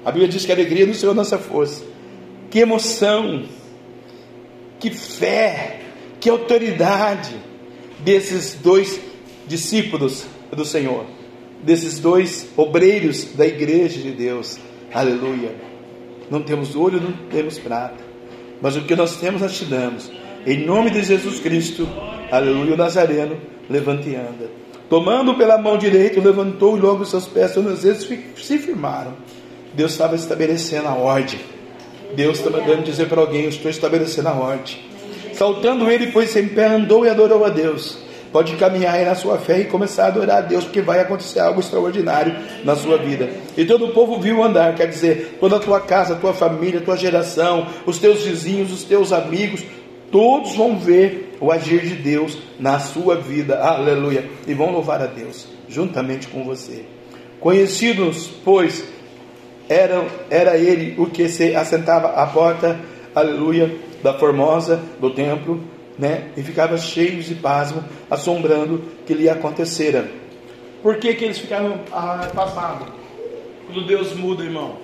S1: A Bíblia diz que a alegria do Senhor é nossa força. Que emoção. Que fé. Que autoridade desses dois discípulos do Senhor, desses dois obreiros da igreja de Deus. Aleluia. Não temos ouro, não temos prata, mas o que nós temos nós te damos. Em nome de Jesus Cristo, aleluia, o Nazareno, levante e anda. Tomando pela mão direita, levantou e logo seus pés tornozelos se firmaram. Deus estava estabelecendo a ordem. Deus está mandando dizer para alguém: Eu estou estabelecendo a ordem. Saltando ele, pois em pé, andou e adorou a Deus pode caminhar aí na sua fé e começar a adorar a Deus, porque vai acontecer algo extraordinário na sua vida. E todo o povo viu andar, quer dizer, toda a tua casa, a tua família, a tua geração, os teus vizinhos, os teus amigos, todos vão ver o agir de Deus na sua vida, aleluia, e vão louvar a Deus juntamente com você. Conhecidos, pois, era, era ele o que se assentava à porta, aleluia, da formosa do templo né? E ficava cheios de pasmo, assombrando que lhe acontecera. Por que, que eles ficaram ah, pasmados? Quando Deus muda, irmão.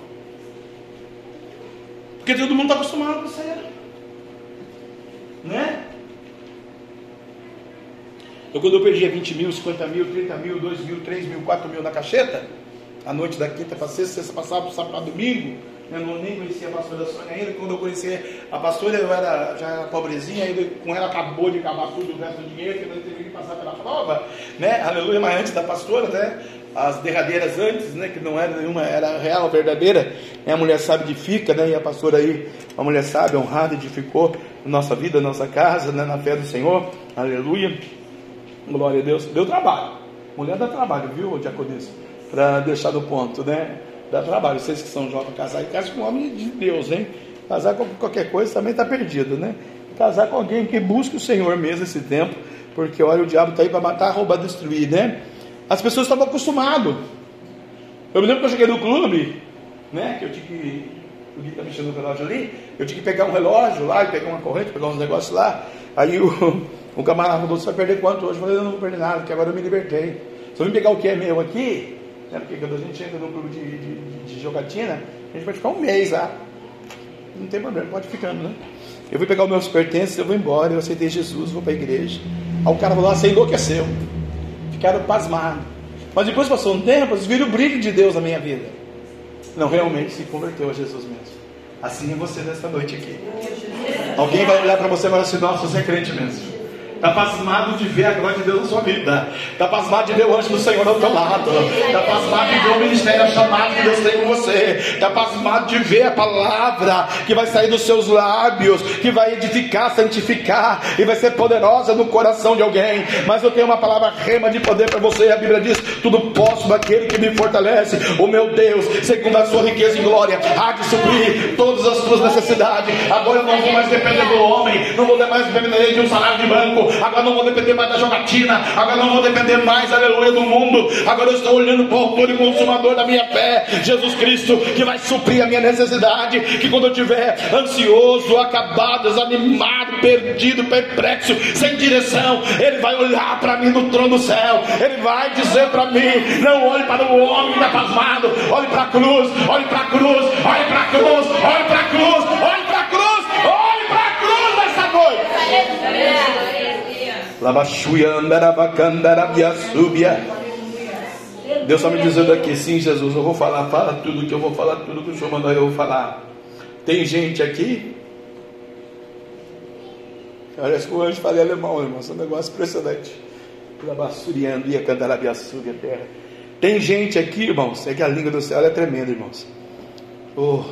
S1: Porque todo mundo está acostumado com isso. Né? Eu quando eu perdia 20 mil, 50 mil, 30 mil, 2 mil, 3 mil, 4 mil na cacheta, a noite da quinta para sexta, sexta passava para sábado domingo, eu não, nem conhecia a pastora Sônia ainda, quando eu conheci a pastora eu era já era pobrezinha, ainda com ela acabou de acabar tudo o resto do dinheiro, que nós teve que passar pela prova, né? Aleluia, mas antes da pastora, né? As derradeiras antes, né? Que não era nenhuma, era real, verdadeira, né? a mulher sabe edifica, né? E a pastora aí, a mulher sabe, honrada, edificou nossa vida, nossa casa, né? na fé do Senhor, aleluia. Glória a Deus. Deu trabalho. Mulher dá trabalho, viu, Diaconisa? Para deixar do ponto, né? Dá trabalho. Vocês que são jovens, casar e casar com um homem de Deus, hein? Casar com qualquer coisa também está perdido, né? Casar com alguém que busca o Senhor mesmo esse tempo, porque olha, o diabo está aí para matar, roubar, destruir, né? As pessoas estavam acostumadas. Eu me lembro que eu cheguei no clube, né? Que eu tinha que. O Gui está mexendo no relógio ali. Eu tinha que pegar um relógio lá e pegar uma corrente, pegar uns negócios lá. Aí o, o camarada falou: Você vai perder quanto hoje? Eu falei: Eu não vou perder nada, porque agora eu me libertei. Se eu vim pegar o que é meu aqui, né, porque quando a gente entra no clube de, de, de, jogatina, a gente vai ficar um mês lá. Não tem problema, pode ficando, né? Eu vou pegar os meus pertences, eu vou embora, eu aceitei Jesus, vou para a igreja. Aí o cara falou: Você enlouqueceu. Ficaram pasmados. Mas depois passou um tempo, eles viram o brilho de Deus na minha vida. Não, realmente se converteu a Jesus mesmo. Assim é você nesta noite aqui. Alguém vai olhar para você e vai assim: Nossa, você é crente mesmo. Está pasmado de ver a glória de Deus na sua vida. Está pasmado de ver o anjo do Senhor ao teu lado. Está pasmado de ver o ministério chamado que Deus tem com você. Está pasmado de ver a palavra que vai sair dos seus lábios, que vai edificar, santificar e vai ser poderosa no coração de alguém. Mas eu tenho uma palavra rema de poder para você. A Bíblia diz: Tudo posso daquele que me fortalece. O meu Deus, segundo a sua riqueza e glória, há de suprir todas as suas necessidades. Agora eu não vou mais depender do homem, não vou mais depender de um salário de banco agora não vou depender mais da jogatina, agora não vou depender mais, aleluia, do mundo, agora eu estou olhando para o autor e consumador da minha fé, Jesus Cristo, que vai suprir a minha necessidade, que quando eu estiver ansioso, acabado, desanimado, perdido, perplexo, sem direção, Ele vai olhar para mim no trono do céu, Ele vai dizer para mim, não olhe para o homem que está pasmado, olhe para a cruz, olhe para a cruz, olhe para a cruz, olhe para a cruz, olhe para a cruz, olhe para a cruz nessa noite. Deus está me dizendo aqui, sim, Jesus, eu vou falar, fala tudo que eu vou falar, tudo que o Senhor mandou eu falar. Tem gente aqui. Parece que o anjo fala alemão, irmão. É um negócio impressionante. Terra. Tem gente aqui, irmãos, é que a língua do céu é tremenda, irmãos. Oh.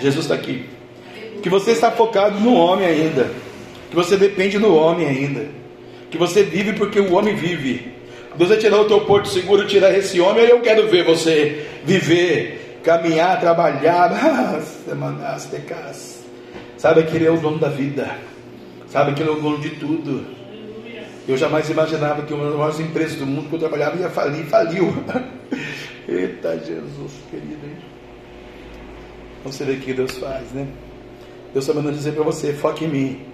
S1: Jesus está aqui. Que você está focado no homem ainda que você depende do homem ainda, que você vive porque o homem vive. Deus vai tirar o teu porto seguro, tirar esse homem, eu quero ver você viver, caminhar, trabalhar, sabe que Ele é o dono da vida, sabe que Ele é o dono de tudo. Eu jamais imaginava que uma das maiores empresas do mundo que eu trabalhava ia falir, faliu. Eita Jesus, querido. Você vê o que Deus faz, né? Deus está mandando dizer para você: foque em mim.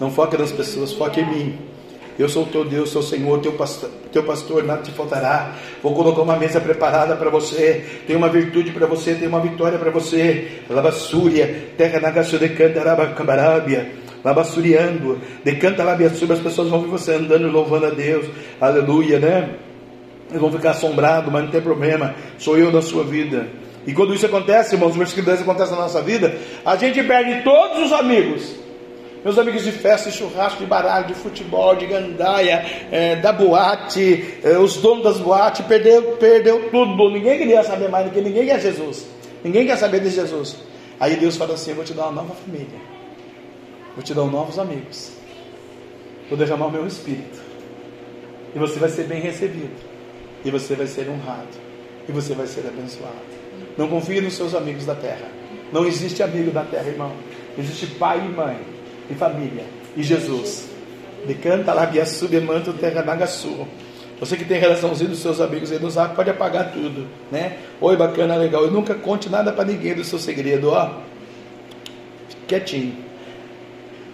S1: Não foca nas pessoas, foca em mim. Eu sou o teu Deus, o Senhor, teu pastor, teu pastor, nada te faltará. Vou colocar uma mesa preparada para você. Tem uma virtude para você, tem uma vitória para você. Labassúria, terra nagaçu de canta, arabacabarábia. Labassuriando, decanta labiaçuba, as pessoas vão ver você andando louvando a Deus. Aleluia, né? Eles vão ficar assombrados, mas não tem problema. Sou eu da sua vida. E quando isso acontece, irmãos, o versículo 10 acontece na nossa vida, a gente perde todos os amigos meus amigos de festa, de churrasco, de baralho, de futebol, de gandaia, é, da boate, é, os donos das boates, perdeu, perdeu tudo. Ninguém queria saber mais do que ninguém quer Jesus. Ninguém quer saber de Jesus. Aí Deus fala assim: Eu vou te dar uma nova família, vou te dar novos amigos, vou derramar o meu espírito, e você vai ser bem recebido, e você vai ser honrado, e você vai ser abençoado. Não confie nos seus amigos da terra. Não existe amigo da terra, irmão. Existe pai e mãe e família. E Jesus. Decanta lá, Biaçu, manto, terra nagaçu. Você que tem relaçãozinho dos seus amigos aí no zap, pode apagar tudo, né? Oi, bacana, legal. E nunca conte nada para ninguém do seu segredo, ó. Quietinho.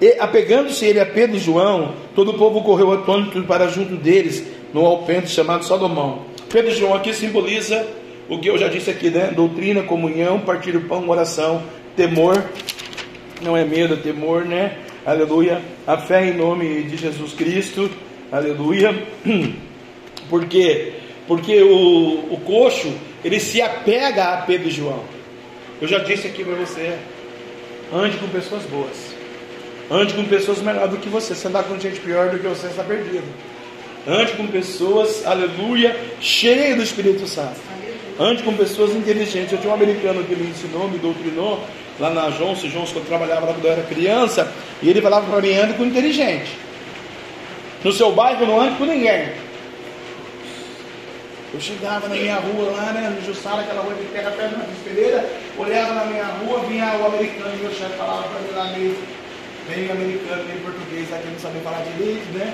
S1: E apegando-se ele a Pedro e João, todo o povo correu atônito para junto deles, no alpendre chamado Salomão. Pedro e João aqui simboliza o que eu já disse aqui, né? Doutrina, comunhão, partir o pão, oração temor, não é medo, é temor, né? Aleluia. A fé em nome de Jesus Cristo, aleluia. Por quê? Porque o, o coxo, ele se apega a Pedro e João. Eu já disse aqui para você, ande com pessoas boas. Ande com pessoas melhores do que você. Se andar com gente pior do que você, está perdido. Ande com pessoas, aleluia, cheias do Espírito Santo. Ande com pessoas inteligentes. Eu tinha um americano que me ensinou, me doutrinou, lá na Johnson, Johnson, quando eu trabalhava lá quando eu era criança, e ele falava para mim, ande com inteligente. No seu bairro não ande com ninguém. Eu chegava na minha rua lá, né, no Jussara, aquela rua de terra perto da Pereira, olhava na minha rua, vinha o americano, meu chefe falava para mim lá meio, americano, meio português, aqui não sabia falar direito, né?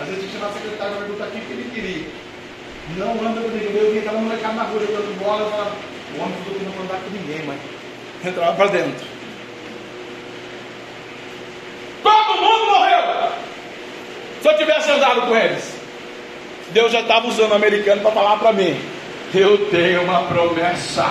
S1: Às vezes tinha uma secretária perguntar o que ele queria. Não anda com ninguém. Eu via aquela molecada na rua jogando bola, eu falava, o homem falou que não andar com ninguém, mas entrava para dentro. Todo mundo morreu! Se eu tivesse andado com eles, Deus já estava usando o americano para falar para mim. Eu tenho uma promessa.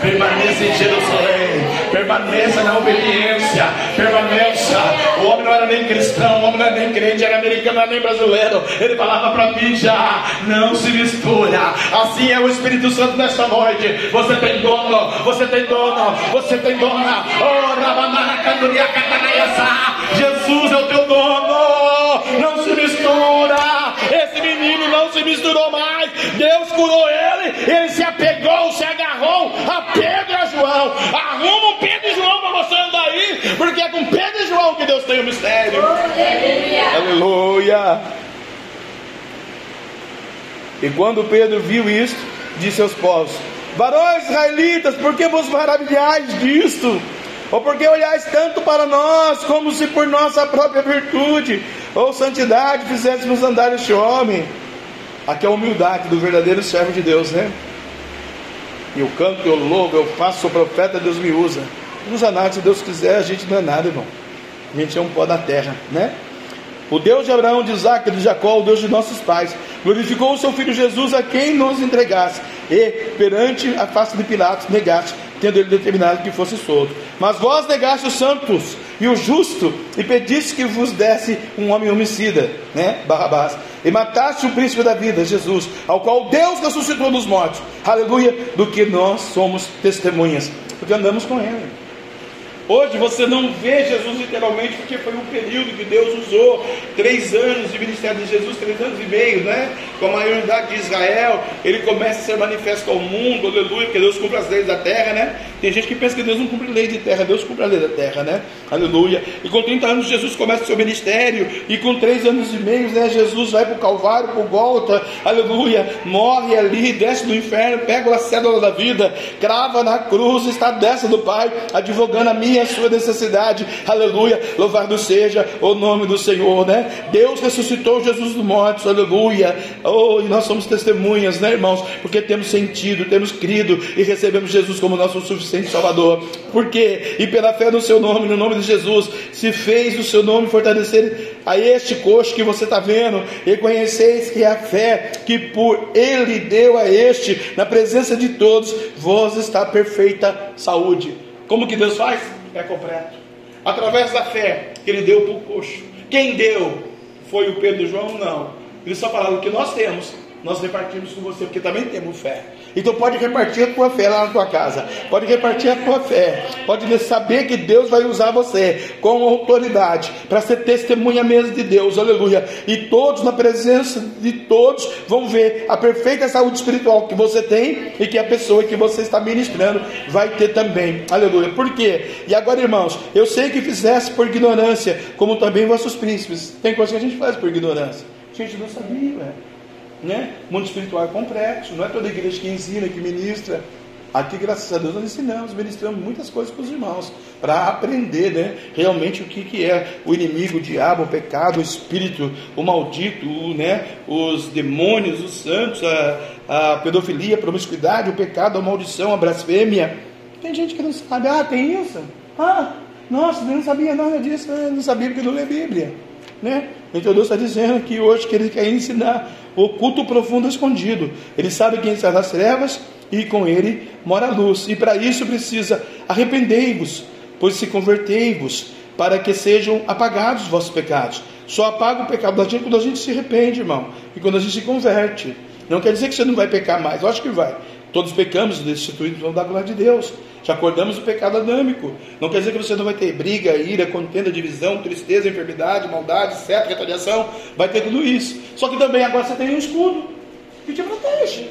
S1: Permaneça em Jerusalém. Permaneça na obediência. Permaneça. O homem não era nem cristão, o homem não era nem crente, era americano, não era nem brasileiro. Ele falava para mim já: não se mistura. Assim é o Espírito Santo nesta noite. Você tem dono, você tem dono, você tem dona. Oh, Jesus é o teu dono. Não se mistura. Não se misturou mais. Deus curou ele ele se apegou, se agarrou a Pedro e a João. Arruma um Pedro e João para você andar aí, porque é com Pedro e João que Deus tem o mistério. Aleluia. Aleluia. E quando Pedro viu isto, disse aos povos: Varões israelitas, por que vos maravilhais disto? Ou porque olhais tanto para nós, como se por nossa própria virtude ou santidade fizéssemos andar este homem? Aqui é a humildade do verdadeiro servo de Deus, né? Eu canto, eu louvo, eu faço, sou profeta, Deus me usa. Usa nada, se Deus quiser, a gente não é nada, irmão. A gente é um pó da terra, né? O Deus de Abraão, de Isaac, de Jacó, o Deus de nossos pais, glorificou o seu filho Jesus a quem nos entregasse, e perante a face de Pilatos negaste, tendo ele determinado que fosse solto. Mas vós negaste os santos e o justo, e pediste que vos desse um homem homicida, né? Barrabás, e mataste o príncipe da vida, Jesus, ao qual Deus ressuscitou dos mortos, aleluia, do que nós somos testemunhas, porque andamos com ele. Hoje você não vê Jesus literalmente, porque foi um período que Deus usou três anos de ministério de Jesus, três anos e meio, né? Com a maioridade de Israel, ele começa a ser manifesto ao mundo, aleluia, porque Deus cumpre as leis da terra, né? Tem gente que pensa que Deus não cumpre lei de terra, Deus cumpre a lei da terra, né? Aleluia. E com 30 anos Jesus começa o seu ministério, e com três anos e meio, né? Jesus vai para o Calvário, para o aleluia, morre ali, desce do inferno, pega a cédula da vida, crava na cruz, está dessa do Pai, advogando a minha a sua necessidade. Aleluia. Louvado seja o nome do Senhor, né? Deus ressuscitou Jesus dos mortos. Aleluia. Oh, e nós somos testemunhas, né, irmãos? Porque temos sentido, temos crido e recebemos Jesus como nosso suficiente Salvador. Por quê? E pela fé no seu nome, no nome de Jesus, se fez o seu nome fortalecer a este coxo que você está vendo. Reconheceis que é a fé que por ele deu a este, na presença de todos, vós está perfeita saúde. Como que Deus faz? é completo. Através da fé que ele deu para o coxo. Quem deu? Foi o Pedro e o João? Não. Eles só falaram o que nós temos, nós repartimos com você, porque também temos fé. Então pode repartir a tua fé lá na tua casa. Pode repartir a tua fé. Pode saber que Deus vai usar você com autoridade para ser testemunha mesmo de Deus. Aleluia. E todos na presença de todos vão ver a perfeita saúde espiritual que você tem e que a pessoa que você está ministrando vai ter também. Aleluia. Por quê? E agora, irmãos, eu sei que fizesse por ignorância, como também vossos príncipes. Tem coisa que a gente faz por ignorância. A gente não sabia, velho. Né? O mundo espiritual é complexo, não é toda igreja que ensina, que ministra. Aqui, graças a Deus, nós ensinamos, ministramos muitas coisas para os irmãos, para aprender né, realmente o que, que é o inimigo, o diabo, o pecado, o espírito, o maldito, o, né, os demônios, os santos, a, a pedofilia, a promiscuidade, o pecado, a maldição, a blasfêmia. Tem gente que não sabe, ah, tem isso? Ah, nossa, eu não sabia nada disso, eu não sabia porque não lê Bíblia. Né? Então Deus está dizendo que hoje que Ele quer ensinar o culto profundo escondido. Ele sabe quem está nas trevas e com Ele mora a luz. E para isso precisa arrependei-vos, pois se convertei-vos, para que sejam apagados os vossos pecados. Só apaga o pecado da gente quando a gente se arrepende, irmão, e quando a gente se converte. Não quer dizer que você não vai pecar mais, eu acho que vai. Todos pecamos, destituídos vão dar glória de Deus. Já acordamos do pecado adâmico. Não quer dizer que você não vai ter briga, ira, contenda, divisão, tristeza, enfermidade, maldade, seta, retaliação. Vai ter tudo isso. Só que também agora você tem um escudo que te protege.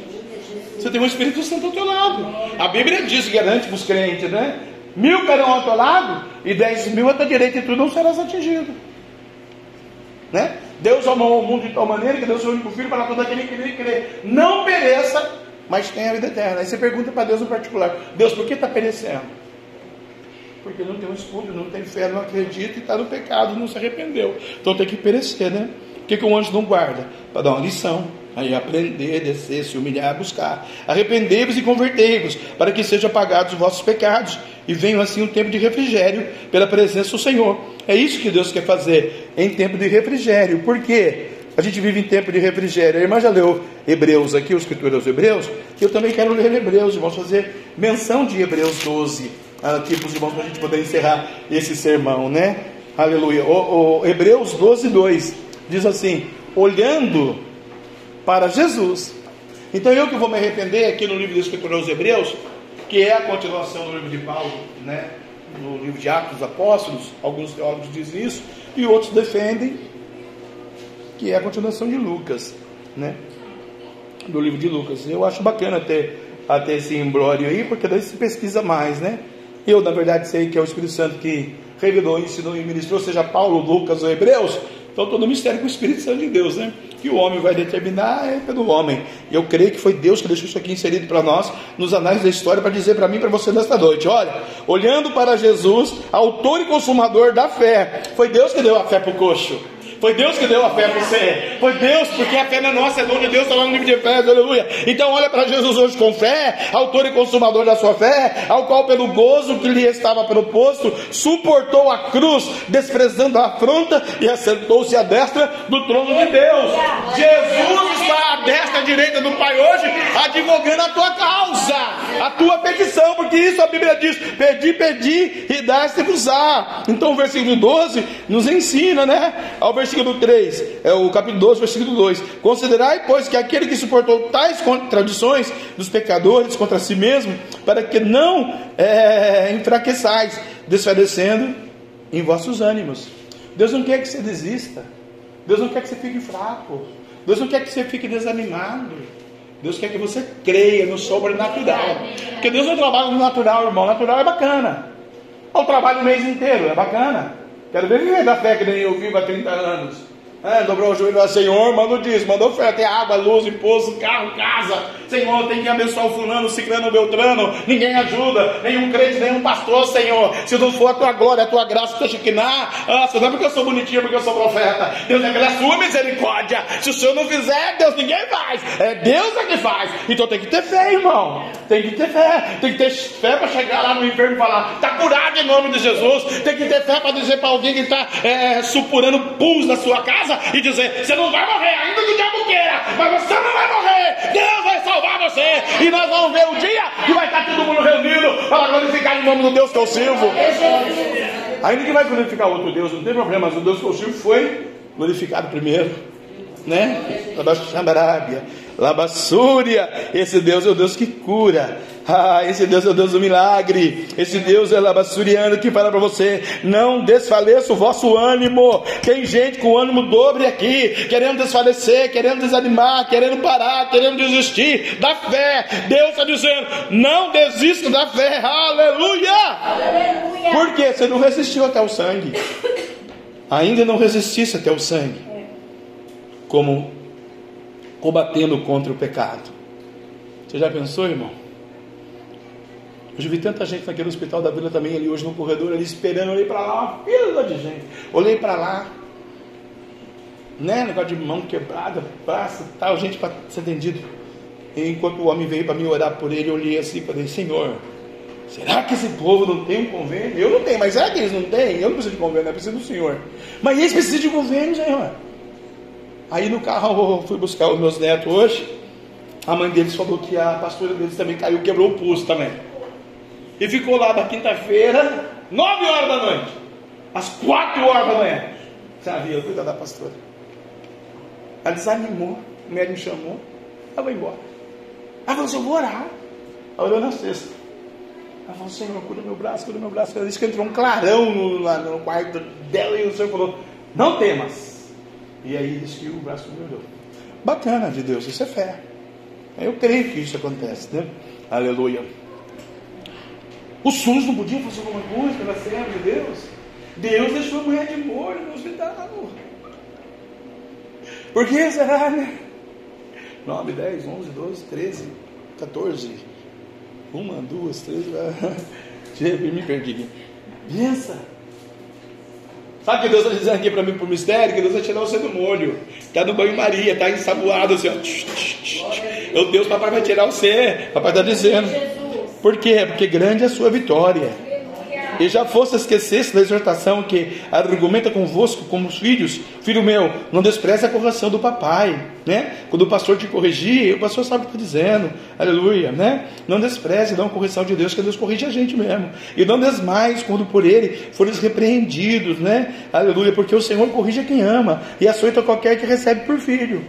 S1: Você tem um Espírito Santo ao teu lado. A Bíblia diz, garante para os crentes, né? Mil cairão ao teu lado e dez mil à tua direita e tu não serás atingido. Né? Deus amou o mundo de tal maneira que Deus o único filho para todo aquele que nele crê. Não pereça, mas tenha a vida eterna. Aí você pergunta para Deus no particular: Deus, por que está perecendo? Porque não tem um escudo, não tem fé, não acredita e está no pecado, não se arrependeu. Então tem que perecer, né? O que, que o anjo não guarda? Para dar uma lição. Aí aprender, descer, se humilhar, buscar. Arrependei-vos e convertei-vos, para que sejam apagados os vossos pecados, e venham assim um tempo de refrigério pela presença do Senhor. É isso que Deus quer fazer em tempo de refrigério. Por quê? A gente vive em tempo de refrigério. A irmã já leu Hebreus aqui, o escritor aos Hebreus. Eu também quero ler Hebreus, vamos fazer menção de Hebreus 12, aqui para os irmãos, para a gente poder encerrar esse sermão, né? Aleluia. O, o Hebreus 12, 2 diz assim: olhando para Jesus. Então eu que vou me arrepender aqui no livro do escritor aos Hebreus, que é a continuação do livro de Paulo, né? no livro de Atos dos Apóstolos, alguns teólogos dizem isso, e outros defendem que é a continuação de Lucas, né? Do livro de Lucas. Eu acho bacana ter até esse embrólio aí, porque daí se pesquisa mais, né? Eu, na verdade, sei que é o Espírito Santo que revelou, ensinou e ministrou, seja Paulo, Lucas ou Hebreus, então todo mistério com o Espírito Santo de Deus, né? Que o homem vai determinar é pelo homem. E eu creio que foi Deus que deixou isso aqui inserido para nós nos anais da história para dizer para mim e para você nesta noite. Olha, olhando para Jesus, autor e consumador da fé. Foi Deus que deu a fé para o coxo. Foi Deus que deu a fé para você. Foi Deus, porque a fé não é nossa, é dom de Deus, está lá no livro de Efésios, aleluia. Então olha para Jesus hoje com fé, autor e consumador da sua fé, ao qual pelo gozo que lhe estava proposto, suportou a cruz, desprezando a afronta e assentou-se à destra do trono de Deus. Jesus está à destra à direita do Pai hoje, advogando a tua causa, a tua petição, porque isso a Bíblia diz: pedi, pedi e dá-se-vos Então o versículo 12 nos ensina, né? Ao versículo versículo 3, é o capítulo 12, versículo 2. Considerai, pois, que aquele que suportou tais contradições dos pecadores contra si mesmo, para que não é, enfraqueçais, desfalecendo em vossos ânimos. Deus não quer que você desista. Deus não quer que você fique fraco. Deus não quer que você fique desanimado. Deus quer que você creia no sobrenatural. Porque Deus não trabalha no natural, irmão. O natural é bacana. O trabalho o mês inteiro, é bacana. Quero ver viver da fé que nem eu vivo há 30 anos. É, dobrou o joelho lá, Senhor, manda o dízimo, manda oferta, água, luz, imposto, carro, casa. Senhor, tem que abençoar o fulano, o ciclano, o beltrano. Ninguém ajuda, nenhum crente, nenhum pastor, Senhor. Se não for a tua glória, a tua graça, o teu chiquiná, ah, não é porque eu sou bonitinho, porque eu sou profeta. Deus é pela sua misericórdia. Se o Senhor não fizer, Deus ninguém faz. É Deus é que faz. Então tem que ter fé, irmão. Tem que ter fé. Tem que ter fé para chegar lá no inferno e falar, está curado em nome de Jesus. Tem que ter fé para dizer para alguém que está é, supurando pus na sua casa casa e dizer: Você não vai morrer, ainda que o diabo queira, mas você não vai morrer. Deus vai salvar você. E nós vamos ver o dia que vai estar todo mundo reunido para glorificar o nome do Deus que eu sirvo. Ainda que vai glorificar outro Deus, não tem problema, mas o Deus que eu sirvo foi glorificado primeiro. Né? Arábia, Labassúria, esse Deus é o Deus que cura. Ah, esse Deus é o Deus do milagre. Esse Deus é labassuriano que fala para você: não desfaleça o vosso ânimo. Tem gente com ânimo dobre aqui, querendo desfalecer, querendo desanimar, querendo parar, querendo desistir da fé. Deus está dizendo: não desista da fé. Aleluia! Aleluia! Por quê? Você não resistiu até o sangue. Ainda não resistisse até o sangue. Como combatendo contra o pecado. Você já pensou, irmão? Hoje vi tanta gente naquele hospital da vila também, ali hoje no corredor, ali esperando, olhei para lá, uma fila de gente. Olhei para lá, né? Negócio de mão quebrada, braço, tal, gente para ser atendido. E enquanto o homem veio para mim orar por ele, eu olhei assim e falei, Senhor, será que esse povo não tem um convênio? Eu não tenho, mas será que eles não têm? Eu não preciso de convênio, eu preciso do Senhor. Mas eles precisam de convênio, Senhor. Aí no carro eu fui buscar os meus netos hoje. A mãe deles falou que a pastora deles também caiu, quebrou o pulso também. E ficou lá da quinta-feira Nove horas da noite. Às quatro horas da manhã. Já viu, cuida da pastora. Ela desanimou. O médico me chamou. Ela vai embora. Ela falou assim: Eu vou orar. Ela olhou na sexta. Ela falou: Senhor, cura meu braço, cura meu braço. Ela disse que entrou um clarão no, lá no quarto dela e o Senhor falou: Não temas. E aí disse que o braço melhorou. Bacana de Deus, isso é fé. Eu creio que isso acontece, né? Aleluia. O SUS não podia fazer alguma coisa pela serva de Deus? Deus deixou a mulher de molho no hospital. Por que será, né? 9, 10, 11, 12, 13, 14. Uma, duas, três. Me perdi. Pensa. Sabe o que Deus está dizendo aqui para mim por mistério? Que Deus vai tirar você do molho. Está no banho-maria, está ensaboado assim, ó. O Deus, papai vai tirar você. Papai está dizendo. Por quê? Porque grande é a sua vitória e já fosse esquecesse da exortação que argumenta convosco como os filhos, filho meu, não despreze a correção do papai, né? Quando o pastor te corrigir, o pastor sabe o que está dizendo, aleluia, né? Não despreze, dá uma correção de Deus, que Deus corrige a gente mesmo, e não desmais quando por ele forem repreendidos, né? Aleluia, porque o Senhor corrige a quem ama e açoita qualquer que recebe por filho.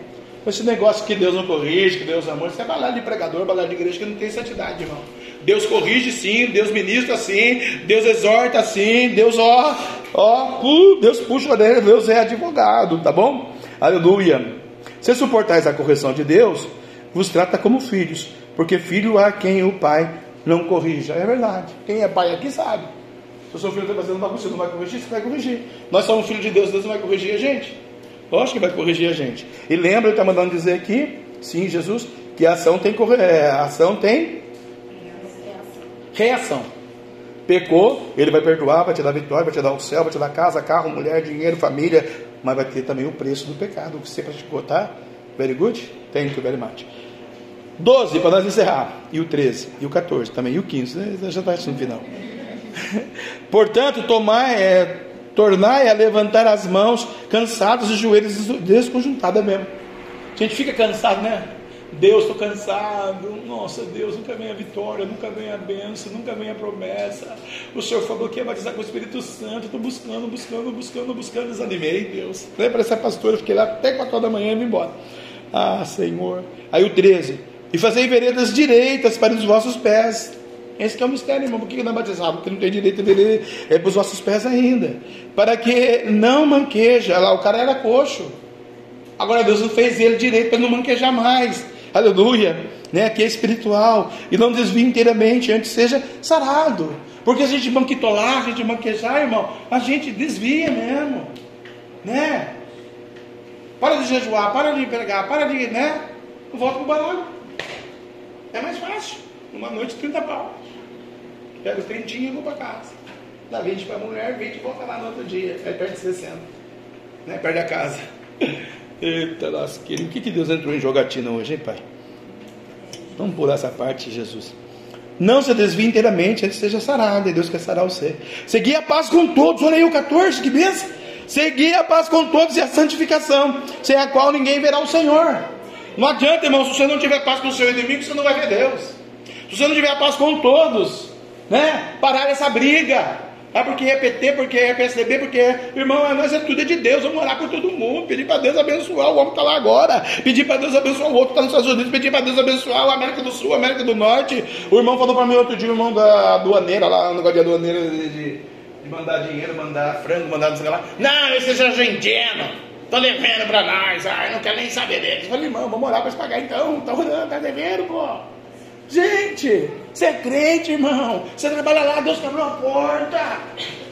S1: Esse negócio que Deus não corrige, que Deus amor, isso é balada de pregador, balada de igreja que não tem santidade, irmão. Deus corrige sim, Deus ministra sim, Deus exorta sim, Deus ó, ó, uh, Deus puxa orelha, Deus é advogado, tá bom? Aleluia. Se suportais a correção de Deus, vos trata como filhos, porque filho há quem o pai não corrija. É verdade. Quem é pai aqui sabe. Se o seu filho está fazendo bagunça, você não vai corrigir, você vai corrigir. Nós somos filhos de Deus, Deus não vai corrigir a gente. Lógico que vai corrigir a gente. E lembra, ele está mandando dizer aqui, sim, Jesus, que a ação tem, é, ação tem reação. Pecou, ele vai perdoar, vai te dar vitória, vai te dar o céu, vai te dar casa, carro, mulher, dinheiro, família, mas vai ter também o preço do pecado que você praticou, tá? Very good? Thank you very much. 12 para nós encerrar, e o 13, e o 14 também, e o 15, né? já está no final. Portanto, tomar, é, tornai a levantar as mãos, cansados e joelhos desconjuntados mesmo. A gente fica cansado, né? Deus, estou cansado. Nossa, Deus, nunca vem a vitória, nunca vem a bênção, nunca vem a promessa. O Senhor falou que ia batizar com o Espírito Santo. Estou buscando, buscando, buscando, buscando. Desanimei, Deus. Lembra essa pastora? Fiquei lá até 4 horas da manhã e vim embora. Ah, Senhor. Aí o 13. E fazei veredas direitas para os vossos pés. Esse é o mistério, irmão. Por que não batizado? Porque não tem direito de é para os vossos pés ainda. Para que não manqueja. Lá, o cara era coxo. Agora Deus não fez ele direito para não manquejar mais aleluia, né, que é espiritual, e não desvie inteiramente, antes seja sarado. Porque a gente banquitolar, a gente banquejar, irmão, a gente desvia mesmo, né? Para de jejuar, para de pregar, para de, né? Volta pro baralho. É mais fácil. Uma noite, 30 pau. Pega os 30 e vou para casa. Dá 20 para a mulher, 20 e volta lá no outro dia. Aí perde 60. Né? Perde a casa. Eita lasqueira, o que, que Deus entrou em jogatina hoje, hein, Pai? Vamos pular essa parte, Jesus. Não se desvie inteiramente, antes seja sarado, e Deus quer sarar você. Seguir a paz com todos, olha aí o 14, que benção. Seguir a paz com todos e a santificação, sem a qual ninguém verá o Senhor. Não adianta, irmão, se você não tiver paz com o seu inimigo, você não vai ver Deus. Se você não tiver paz com todos, né? Parar essa briga, ah, porque é PT, porque é PSDB, porque é. Irmão, nós é tudo é de Deus. Vamos orar por todo mundo. Pedir para Deus abençoar. O homem está lá agora. Pedir para Deus abençoar o outro está nos Estados Unidos. Pedir para Deus abençoar a América do Sul, a América do Norte. O irmão falou para mim outro dia, o irmão da aduaneira lá, no negócio de aduaneira de, de, mandar dinheiro, mandar frango, mandar não sei lá. Não, esse é argentino. Tô devendo para nós. Ai, não quero nem saber deles. Eu falei, irmão, vamos orar para pagar então. Tá, tá devendo, pô. Gente, você é crente, irmão. Você trabalha lá, Deus abriu a porta.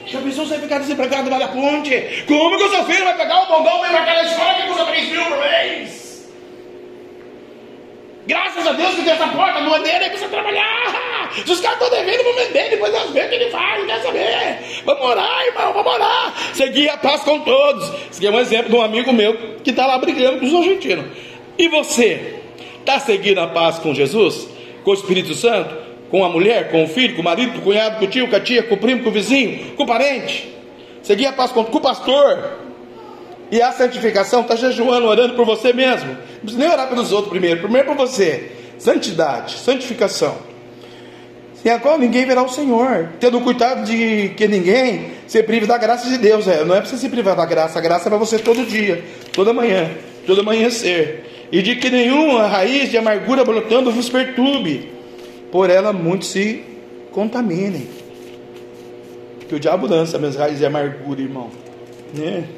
S1: Já pensou você ficar desempregado debaixo da ponte? Como que o seu filho vai pegar o bombom e vai marcar na escola que custa 3 mil por mês? Graças a Deus que tem essa porta no dele, aí precisa trabalhar. Se os caras estão devendo, vão vender, depois nós vemos o que ele faz, quer saber? Vamos orar, irmão, vamos orar. Seguir a paz com todos. Esse é um exemplo de um amigo meu que está lá brigando com os argentinos. E você? Está seguindo a paz com Jesus? com o Espírito Santo, com a mulher, com o filho, com o marido, com o cunhado, com o tio, com a tia, com o primo, com o vizinho, com o parente. Seguir a paz com, com o pastor. E a santificação está jejuando, orando por você mesmo. Não precisa nem orar pelos outros primeiro. Primeiro por você. Santidade, santificação. sem a qual ninguém verá o Senhor, tendo cuidado de que ninguém se prive da graça de Deus. É, não é para você se privar da graça, a graça é para você todo dia, toda manhã, todo amanhecer. E de que nenhuma raiz de amargura brotando vos perturbe, por ela muitos se contaminem. Que o diabo lança minhas raízes de amargura, irmão. Né?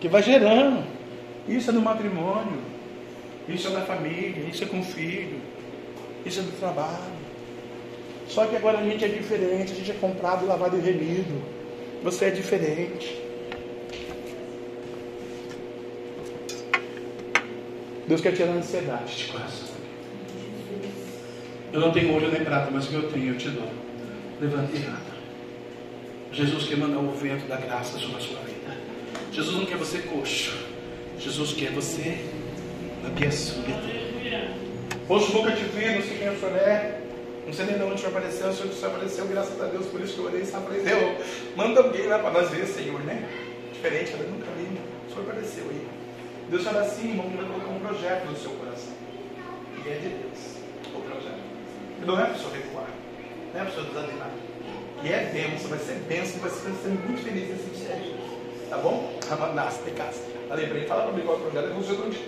S1: Que vai gerando. Isso é no matrimônio, isso é na família, isso é com o filho isso é do trabalho. Só que agora a gente é diferente, a gente é comprado, lavado e remido. Você é diferente. Deus quer tirar a ansiedade de coração. Eu não tenho ouro nem prata, mas o que eu tenho eu te dou. Levante e anda. Jesus quer mandar o vento da graça sobre a sua vida. Jesus não quer você coxo. Jesus quer você na dele. Poxa, nunca te vi, não sei quem senhor é. Não sei nem de onde apareceu, o senhor, senhor apareceu, graças a Deus, por isso que eu orei e apareceu. Manda alguém lá para nós ver, Senhor, né? Diferente, eu nunca vi, o senhor apareceu aí. Deus fala assim, irmão, vai colocar um projeto no seu coração. E é de Deus, não é para senhor recuar, não é para senhor desanimar. E é bênção, vai ser bênção, vai ser, vai ser muito feliz nesse ministério. Tá bom? Ramanás, de casa. Falei para fala para mim qual é o projeto, eu não sei onde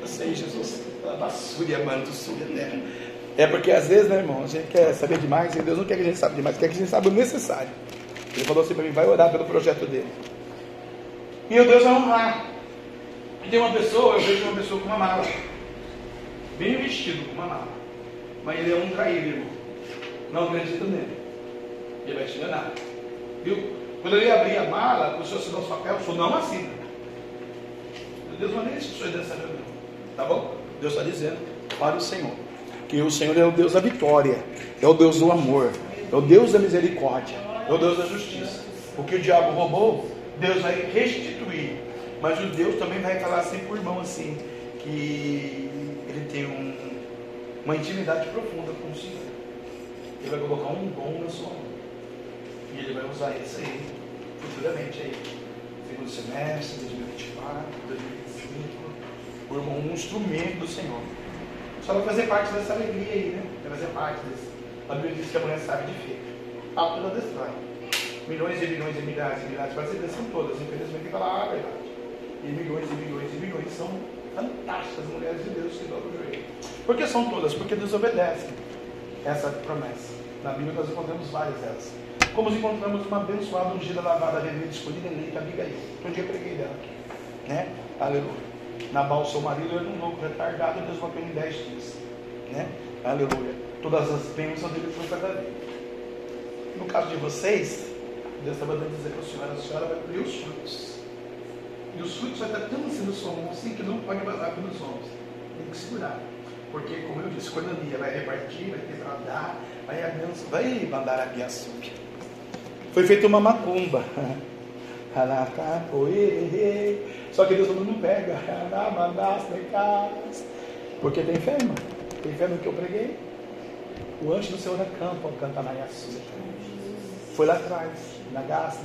S1: Eu sei, Jesus. Basúria, manto, súria, terra. É porque às vezes, né, irmão, a gente quer saber demais e Deus não quer que a gente saiba demais, quer que a gente saiba o necessário. Ele falou assim para mim: vai orar pelo projeto dele. E o Deus vai honrar. E tem uma pessoa, eu vejo uma pessoa com uma mala, bem vestido com uma mala, mas ele é um traído, irmão. Não acredita nele. Ele vai te enganar. Viu? Quando ele abrir a mala, o senhor assinar os papéis, o senhor não assina. Deus não é nem instruções dessa reunião. Tá bom? Deus está dizendo para o Senhor. Que o Senhor é o Deus da vitória, é o Deus do amor, é o Deus da misericórdia, é o Deus da justiça. O que o diabo roubou, Deus vai restituir. Mas o Deus também vai falar assim por irmão assim, que ele tem um, uma intimidade profunda com o Senhor. Ele vai colocar um dom na sua mão. E ele vai usar isso aí futuramente aí. Segundo semestre, 2024, 2025 por um instrumento do Senhor. Só vai fazer parte dessa alegria aí, né? Vai fazer parte desse. A Bíblia diz que a mulher sabe de feito. A ela destrói. Milhões e milhões e milhares e milhares, brasileiras são todas, infelizmente tem que falar a verdade. E milhões e milhões e milhões são fantásticas mulheres de Deus que dobram o joelho. Por que são todas? Porque Deus obedece essa promessa. Na Bíblia nós encontramos várias delas. Como encontramos uma abençoada, ungida, lavada, remida, escolhida, eleita, Abigail. Um dia preguei dela aqui. Né? Aleluia. Nabal, seu marido, era um louco retardado, Deus matou em dez dias. Né? Aleluia. Todas as bênçãos dele foram para Davi. No caso de vocês, Deus estava dando dizer para a senhora, a senhora vai colher os frutos. E os frutos vai estar tão assim sua mão assim que não pode vazar pelos ombros. Tem que segurar. Porque, como eu disse, quando a Nia vai repartir, vai dar, vai abençoar, vai mandar a biaçuque. Foi feita uma macumba. Só que Deus não pega. Porque tem fé, irmão. Tem fé no que eu preguei. O anjo do Senhor acampa, canta na Foi lá atrás, na gás,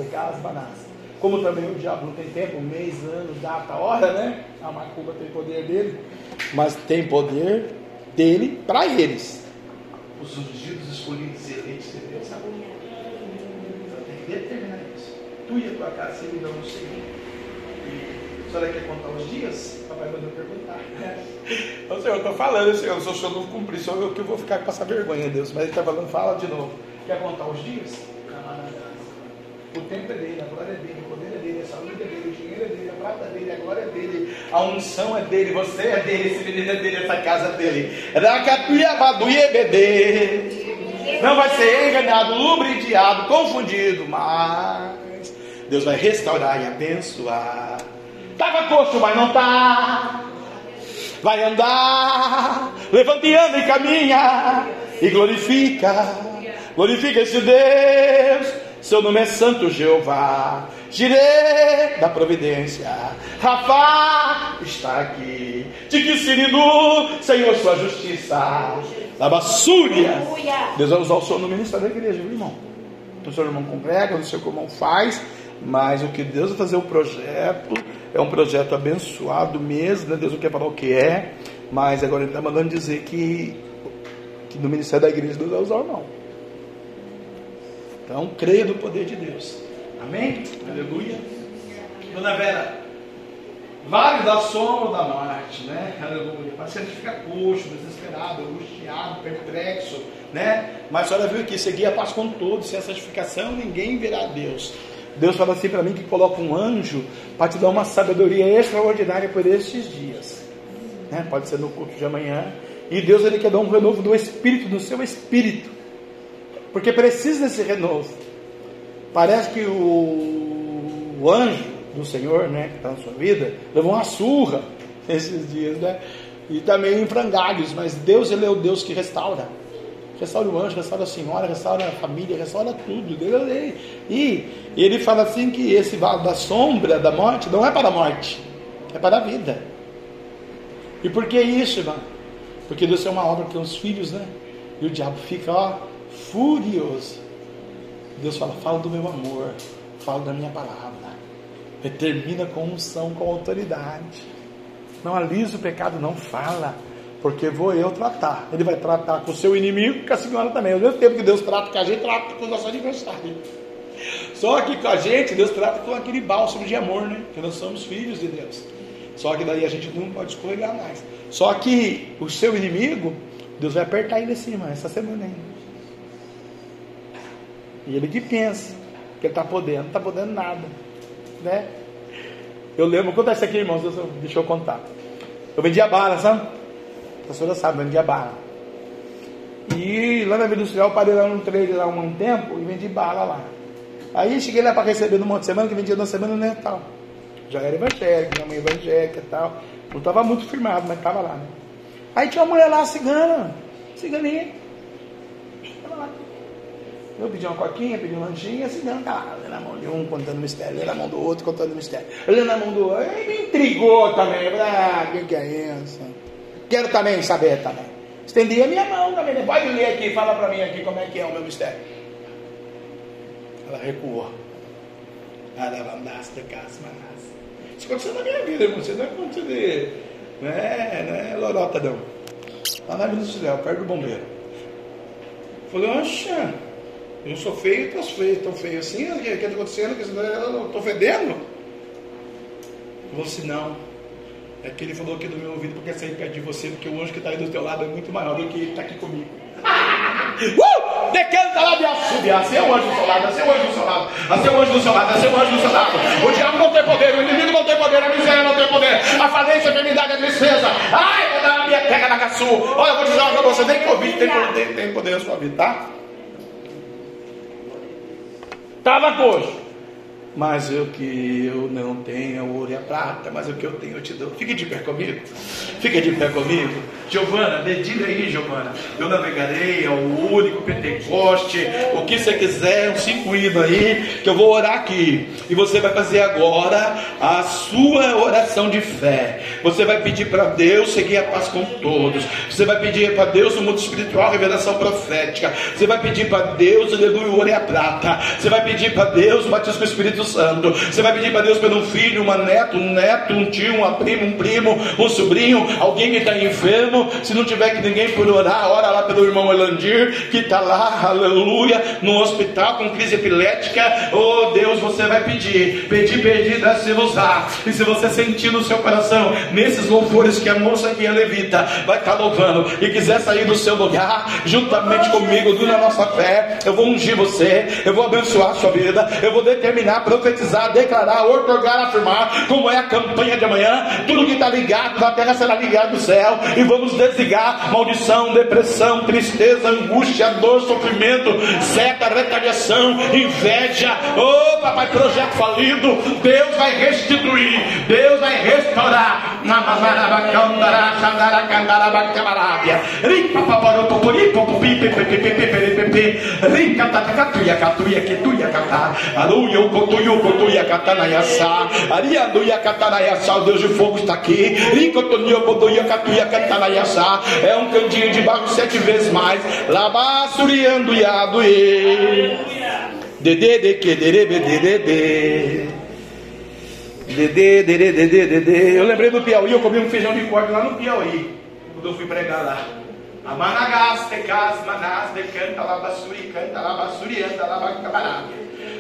S1: de. Como também o diabo não tem tempo, mês, ano, data, hora, né? A macumba tem poder dele, mas tem poder dele para eles. Os ungidos, escolhidos, eleitos de Deus, sabe? Então tem que determinar isso. Tu e a tua casa servirão no Senhor. A senhora quer contar os dias? Papai mandou perguntar. Ô senhor, eu estou falando, senhor, se o senhor não cumprir, sou eu que vou ficar com essa vergonha, Deus. Mas ele está falando, fala de novo. Quer contar os dias? O tempo é dele, a glória é dele, o poder é dele, a saúde é dele, é dele, a prata é dele, a glória é dele, a unção é dele, você é dele, esse menino é dele, essa casa é dele. Não vai ser enganado, lubridiado, confundido, mas Deus vai restaurar e abençoar. Estava coxo, mas não está. Vai andar, levanta e anda e caminha, e glorifica, glorifica esse Deus. Seu nome é Santo Jeová, Jirê da providência, Rafa está aqui. De que siridu, Senhor, sua justiça. Labassúria. Deus vai usar o Senhor no ministério da igreja, viu, irmão? O seu irmão congrega, não sei como faz, mas o que Deus vai fazer o projeto é um projeto abençoado mesmo, né? Deus não quer falar o que é, mas agora ele está mandando dizer que que no ministério da igreja Deus vai usar não. Então, creia no poder de Deus. Amém? Aleluia. Dona Vera, vale da sombra da morte, né? Aleluia. Mas a gente fica coxo, desesperado, angustiado, perplexo, né? Mas a senhora viu que seguir a paz com todos, sem a santificação, ninguém verá Deus. Deus fala assim para mim que coloca um anjo para te dar uma sabedoria extraordinária por estes dias. Né? Pode ser no culto de amanhã. E Deus ele quer dar um renovo do espírito, do seu espírito. Porque precisa desse renovo. Parece que o, o anjo do Senhor, né, que está na sua vida, levou uma surra esses dias, né? E está meio em frangalhos, mas Deus ele é o Deus que restaura. Restaura o anjo, restaura a senhora, restaura a família, restaura tudo. E ele fala assim que esse vale da sombra da morte não é para a morte, é para a vida. E por que isso, irmão? Porque Deus é uma obra que tem os filhos, né? E o diabo fica, ó, furioso. Deus fala, fala do meu amor, fala da minha palavra. Determina com unção, com autoridade. Não alisa o pecado, não fala porque vou eu tratar. Ele vai tratar com o seu inimigo, com a senhora também. Ao mesmo tempo que Deus trata com a gente, trata com o nosso adversário. Só que com a gente, Deus trata com aquele bálsamo de amor, né? Que nós somos filhos de Deus. Só que daí a gente não pode escorregar mais. Só que o seu inimigo, Deus vai apertar ele assim, essa semana ainda. E ele que pensa que ele está podendo, não está podendo nada. Né? Eu lembro, conta isso aqui, irmãos, deixa eu contar. Eu vendia bala, sabe? A senhora sabe, vendia bala. E lá na Vila Industrial, parei lá no trailer lá um tempo e vendi bala lá. Aí cheguei lá para receber no monte de semana, que vendia na semana no Natal. Já era evangélico, minha mãe evangélica e tal. Não estava muito firmado, mas estava lá, né? Aí tinha uma mulher lá, cigana, ciganinha. Eu pedi uma coquinha, pedi um lanchinho, a cigana tá lá, na mão de um contando mistério, na mão do outro contando mistério. Ele na mão do outro, aí me intrigou também. Ah, o que, que é isso? Quero também saber também. Estendi a minha mão também. Pode ler aqui, fala para mim aqui como é que é o meu mistério. Ela recuou. Isso aconteceu na minha vida. Isso não é aconteceu de. Não é, não é lorota, não. Lá na Vila Industrial, perto do bombeiro. Falei, oxa, eu sou feio, tu feio, tão feio assim, o que está acontecendo? Estou fedendo? Falei assim, não. É que ele falou aqui do meu ouvido porque sair perto de você, porque o anjo que está aí do teu lado é muito maior do que ele está aqui comigo. Uh! Decanta lá de assobiar, ser o anjo do seu lado, ser o anjo do seu lado, ser o anjo do seu lado, ser o anjo do seu lado. O diabo não tem poder, o inimigo não tem poder, a miséria não tem poder, a falência, a enfermidade, a tristeza. Ai, vou dar a minha na caçu. Olha, eu vou dizer uma coisa pra você, nem Covid tem poder, tem poder na sua vida, tá? Estava coxo mas o que eu não tenho é o ouro e a prata, mas o que eu tenho eu te dou. Fique de pé comigo. Fique de pé comigo. Giovana, dedilha aí, Giovana. Eu navegarei ao único Pentecoste. O que você quiser, um cinco hinos aí, que eu vou orar aqui. E você vai fazer agora a sua oração de fé. Você vai pedir para Deus seguir a paz com todos. Você vai pedir para Deus o mundo espiritual, revelação profética. Você vai pedir para Deus, aleluia, o ouro e a prata. Você vai pedir para Deus o batismo com o Espírito Santo. Você vai pedir para Deus pelo filho, uma neto, um neto, um tio, uma prima, um primo, um sobrinho, alguém que está enfermo. Se não tiver que ninguém por orar, ora lá pelo irmão Elandir, que está lá, aleluia, no hospital com crise epilética. Oh Deus, você vai pedir, pedir, pedir, se usar. E se você sentir no seu coração, nesses louvores que a moça aqui é levita, vai estar tá louvando e quiser sair do seu lugar, juntamente comigo, na nossa fé, eu vou ungir você, eu vou abençoar a sua vida, eu vou determinar profetizar, declarar, otorgar, afirmar, como é a campanha de amanhã. Tudo que está ligado na terra será ligado no céu. E vamos desligar maldição, depressão, tristeza, angústia, dor, sofrimento, seta, retaliação, inveja. Oh, papai, projeto falido. Deus vai restituir, Deus vai restaurar. Aleluia, o Deus de fogo está aqui. É um cantinho de barro sete vezes mais. Labassuriando e. Dedê de que derebe dedê. Dedê, dedê, dedê, dedê. Eu lembrei do Piauí, eu comi um feijão de corte lá no Piauí. Quando eu fui pregar lá. Amanagas, tecas, manás, decanta, labassuri, canta, labassuri, anda, labacabará.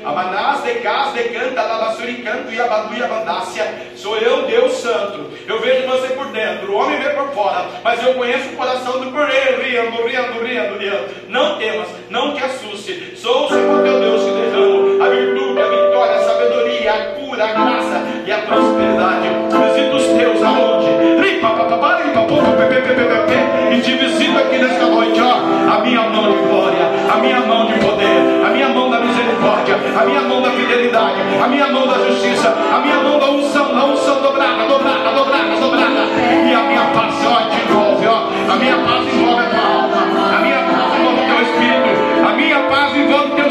S1: Amanás, decas, decanta, labassuri, canto, e abadu e abandácia. Sou eu, Deus Santo. Eu vejo você por dentro, o homem vê por fora, mas eu conheço o coração do correio, riando, riando, riando, riando. Não temas, não te assuste. Sou o Senhor teu Deus que derramo a virtude, a vitória, a sabedoria, a cura, a graça e a prosperidade. E te visito aqui nesta noite, ó. A minha mão de glória, a minha mão de poder, a minha mão da misericórdia, a minha mão da fidelidade, a minha mão da justiça, a minha mão da unção, da unção dobrada, dobrada, dobrada, dobrada. E a minha paz, ó, te envolve, ó. A minha paz envolve a tua alma, a minha paz envolve o teu espírito, a minha paz envolve o teu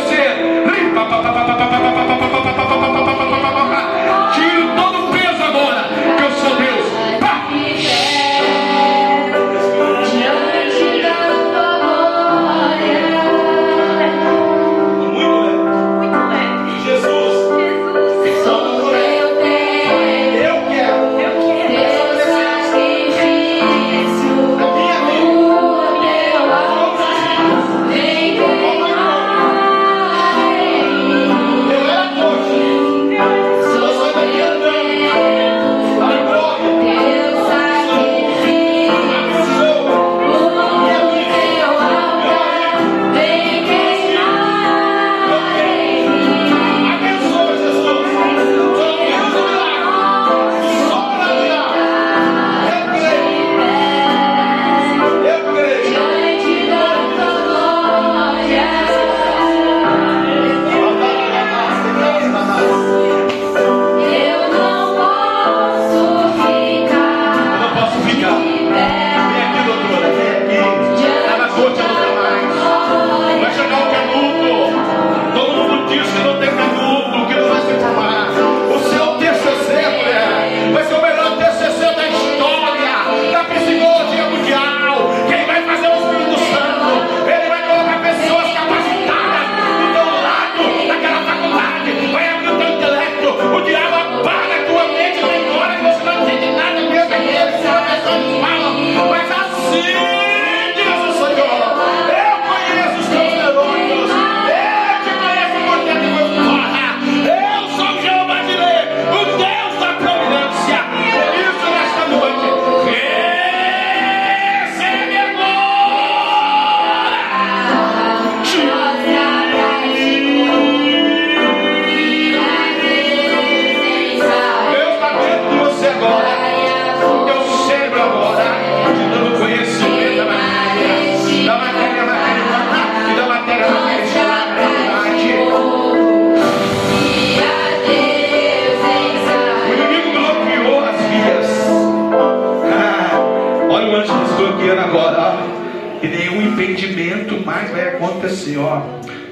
S1: contra, ó,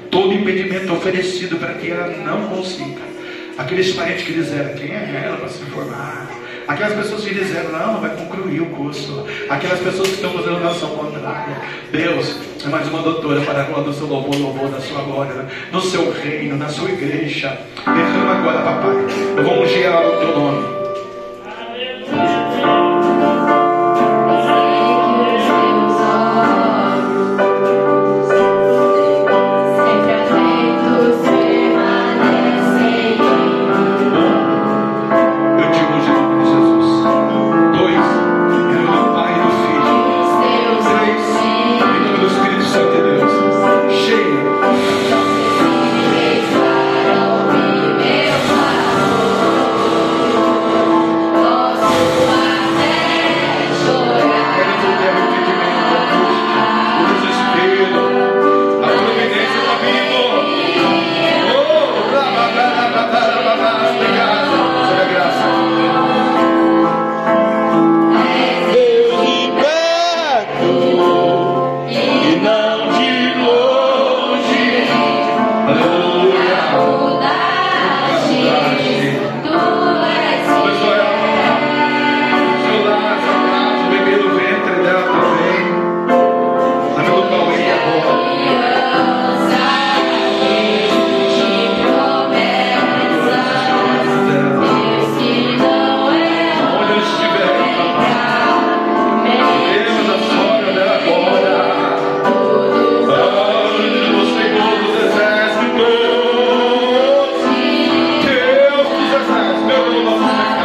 S1: todo impedimento oferecido para que ela não consiga. Aqueles parentes que disseram, quem é ela para se formar? Aquelas pessoas que disseram, não, vai concluir o curso. Aquelas pessoas que estão fazendo nação contrária. Deus, é mais uma doutora para a glória do seu louvor, louvor da sua glória, no seu reino, na sua igreja. Derrama agora, papai. Eu vou ungir ela no teu nome. Senhor.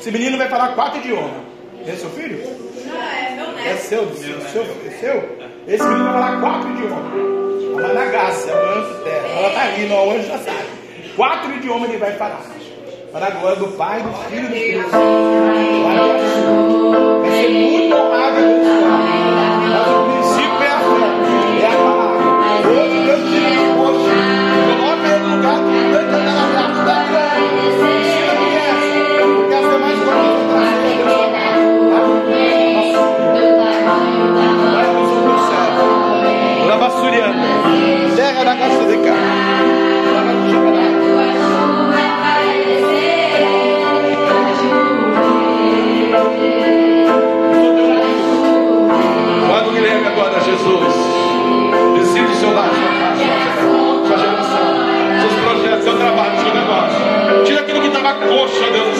S1: Esse menino vai falar quatro idiomas. É seu filho? É seu, seu, seu, é seu? Esse menino vai falar quatro idiomas. A Managácia, manso terra. Ela está rindo, o anjo já sabe. Quatro idiomas ele vai falar. Para a glória do Pai, do Filho e do Espírito Deus. Vai ser muito honrado e abençoado. Mas o princípio é a fé, é a palavra. Hoje Deus tira o posto. Coloca ele no lugar que Açuriano, terra da casa de cá. Quando Guilherme agora, Jesus, decide o seu lar, sua seus projetos, seu trabalho, seu negócio. Tira aquilo que estava coxa, Deus.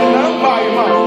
S1: 你能买吗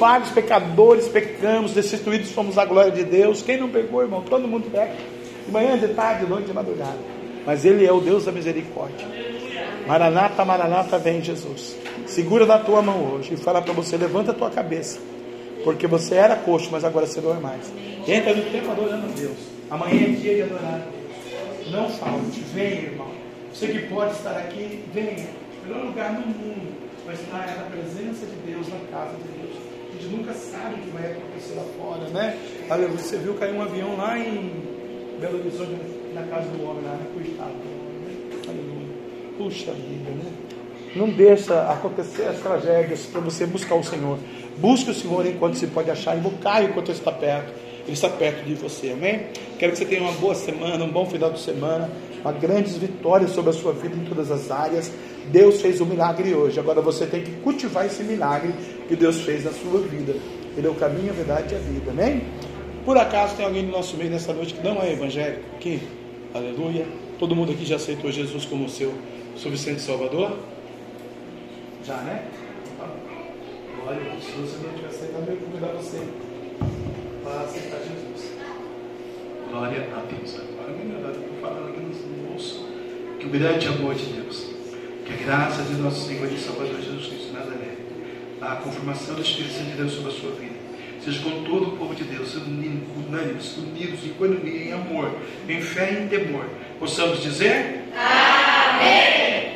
S1: falhos, pecadores, pecamos, destituídos fomos a glória de Deus. Quem não pegou, irmão? Todo mundo peca. De manhã, de tarde, de noite, de madrugada. Mas Ele é o Deus da misericórdia. Maranata, Maranata, vem Jesus. Segura na tua mão hoje e fala para você: levanta a tua cabeça. Porque você era coxo, mas agora você não é mais. Entra no tempo adorando a Deus. Amanhã é dia de adorar a Deus. Não falte, venha, irmão. Você que pode estar aqui, venha. Melhor lugar no mundo vai estar na presença de Deus, na casa de Deus. Gente nunca sabe o que vai acontecer lá fora, né? Você viu cair um avião lá em Belo Horizonte, na casa do homem, lá, né? Coitado do homem, né? Puxa vida, né? Não deixa acontecer as tragédias para você buscar o Senhor. Busque o Senhor enquanto se pode achar, invocar enquanto Ele está perto. Ele está perto de você, amém? Quero que você tenha uma boa semana, um bom final de semana, uma grandes vitórias sobre a sua vida em todas as áreas. Deus fez um milagre hoje, agora você tem que cultivar esse milagre que Deus fez na sua vida. Ele é o caminho, a verdade e a vida, amém? Por acaso tem alguém no nosso meio nessa noite que não é evangélico? Aqui? Aleluia. Todo mundo aqui já aceitou Jesus como seu suficiente Salvador? Já, né? Glória a Deus. Se você não tiver aceitado, eu vou convidar você para aceitar Jesus. Glória a Deus. Agora, eu estou falando que o grande amor de Deus, que a graça de nosso Senhor e Salvador Jesus Cristo Nazaré, a confirmação do Espírito Santo de Deus sobre a sua vida, seja com todo o povo de Deus, unânimes, unidos em economia, em amor, em fé e em temor, possamos dizer Amém.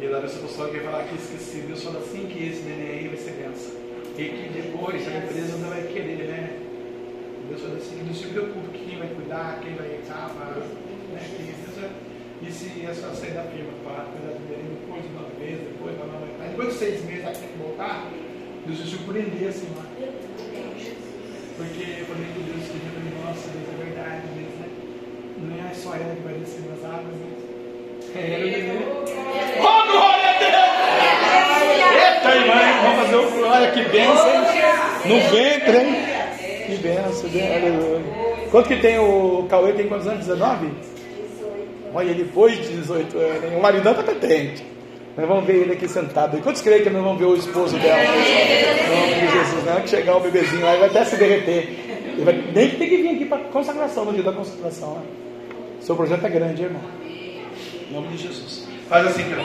S1: E agora essa pessoa quer falar que esqueci, Deus fala assim que esse neném aí vai ser benção. E que depois a empresa não vai querer, né? Deus fala assim, não se preocupe quem vai cuidar, quem vai entrar, né? E se é só sair da para cuidar do neném depois de nove meses, depois da nove meses, depois de seis meses ela tem que voltar, Deus se surpreender assim lá. Porque eu falei com Deus que nossa, Deus é verdade mesmo, né? Não é só ela que vai descer nas águas, né? É ela, né? Oh, glória a Deus! Eita, irmã, vamos fazer o glória, que bênção, No ventre, hein? Que bênção, aleluia. Quanto que tem o Cauê? Tem quantos anos? 19? Olha, ele foi de 18 anos, hein? O maridão está petente. Nós vamos ver ele aqui sentado. E quantos creem que nós vamos ver o esposo dela? Em nome de Jesus. Na hora que chegar o bebezinho lá, ele vai até se derreter. Ele vai nem ter que vir aqui para consagração, no dia da consagração. Né? Seu projeto é grande, irmão. Em nome de Jesus. Faz assim, cara.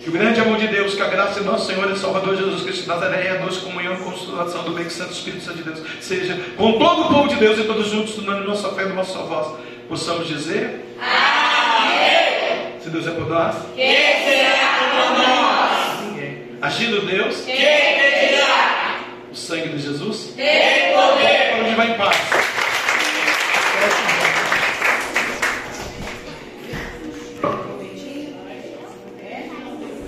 S1: Que o grande amor de Deus, que a graça de nosso Senhor e Salvador Jesus Cristo de Nazaré e a doce comunhão e consolação do bem que Santo Espírito Santo de Deus seja com todo o povo de Deus e todos juntos, tornando nossa fé e nossa voz. Possamos dizer Amém. Se Deus é por nós, quem será por nós? Ninguém. Agindo Deus, quem impedirá? O sangue de Jesus tem poder. Para onde vai em paz.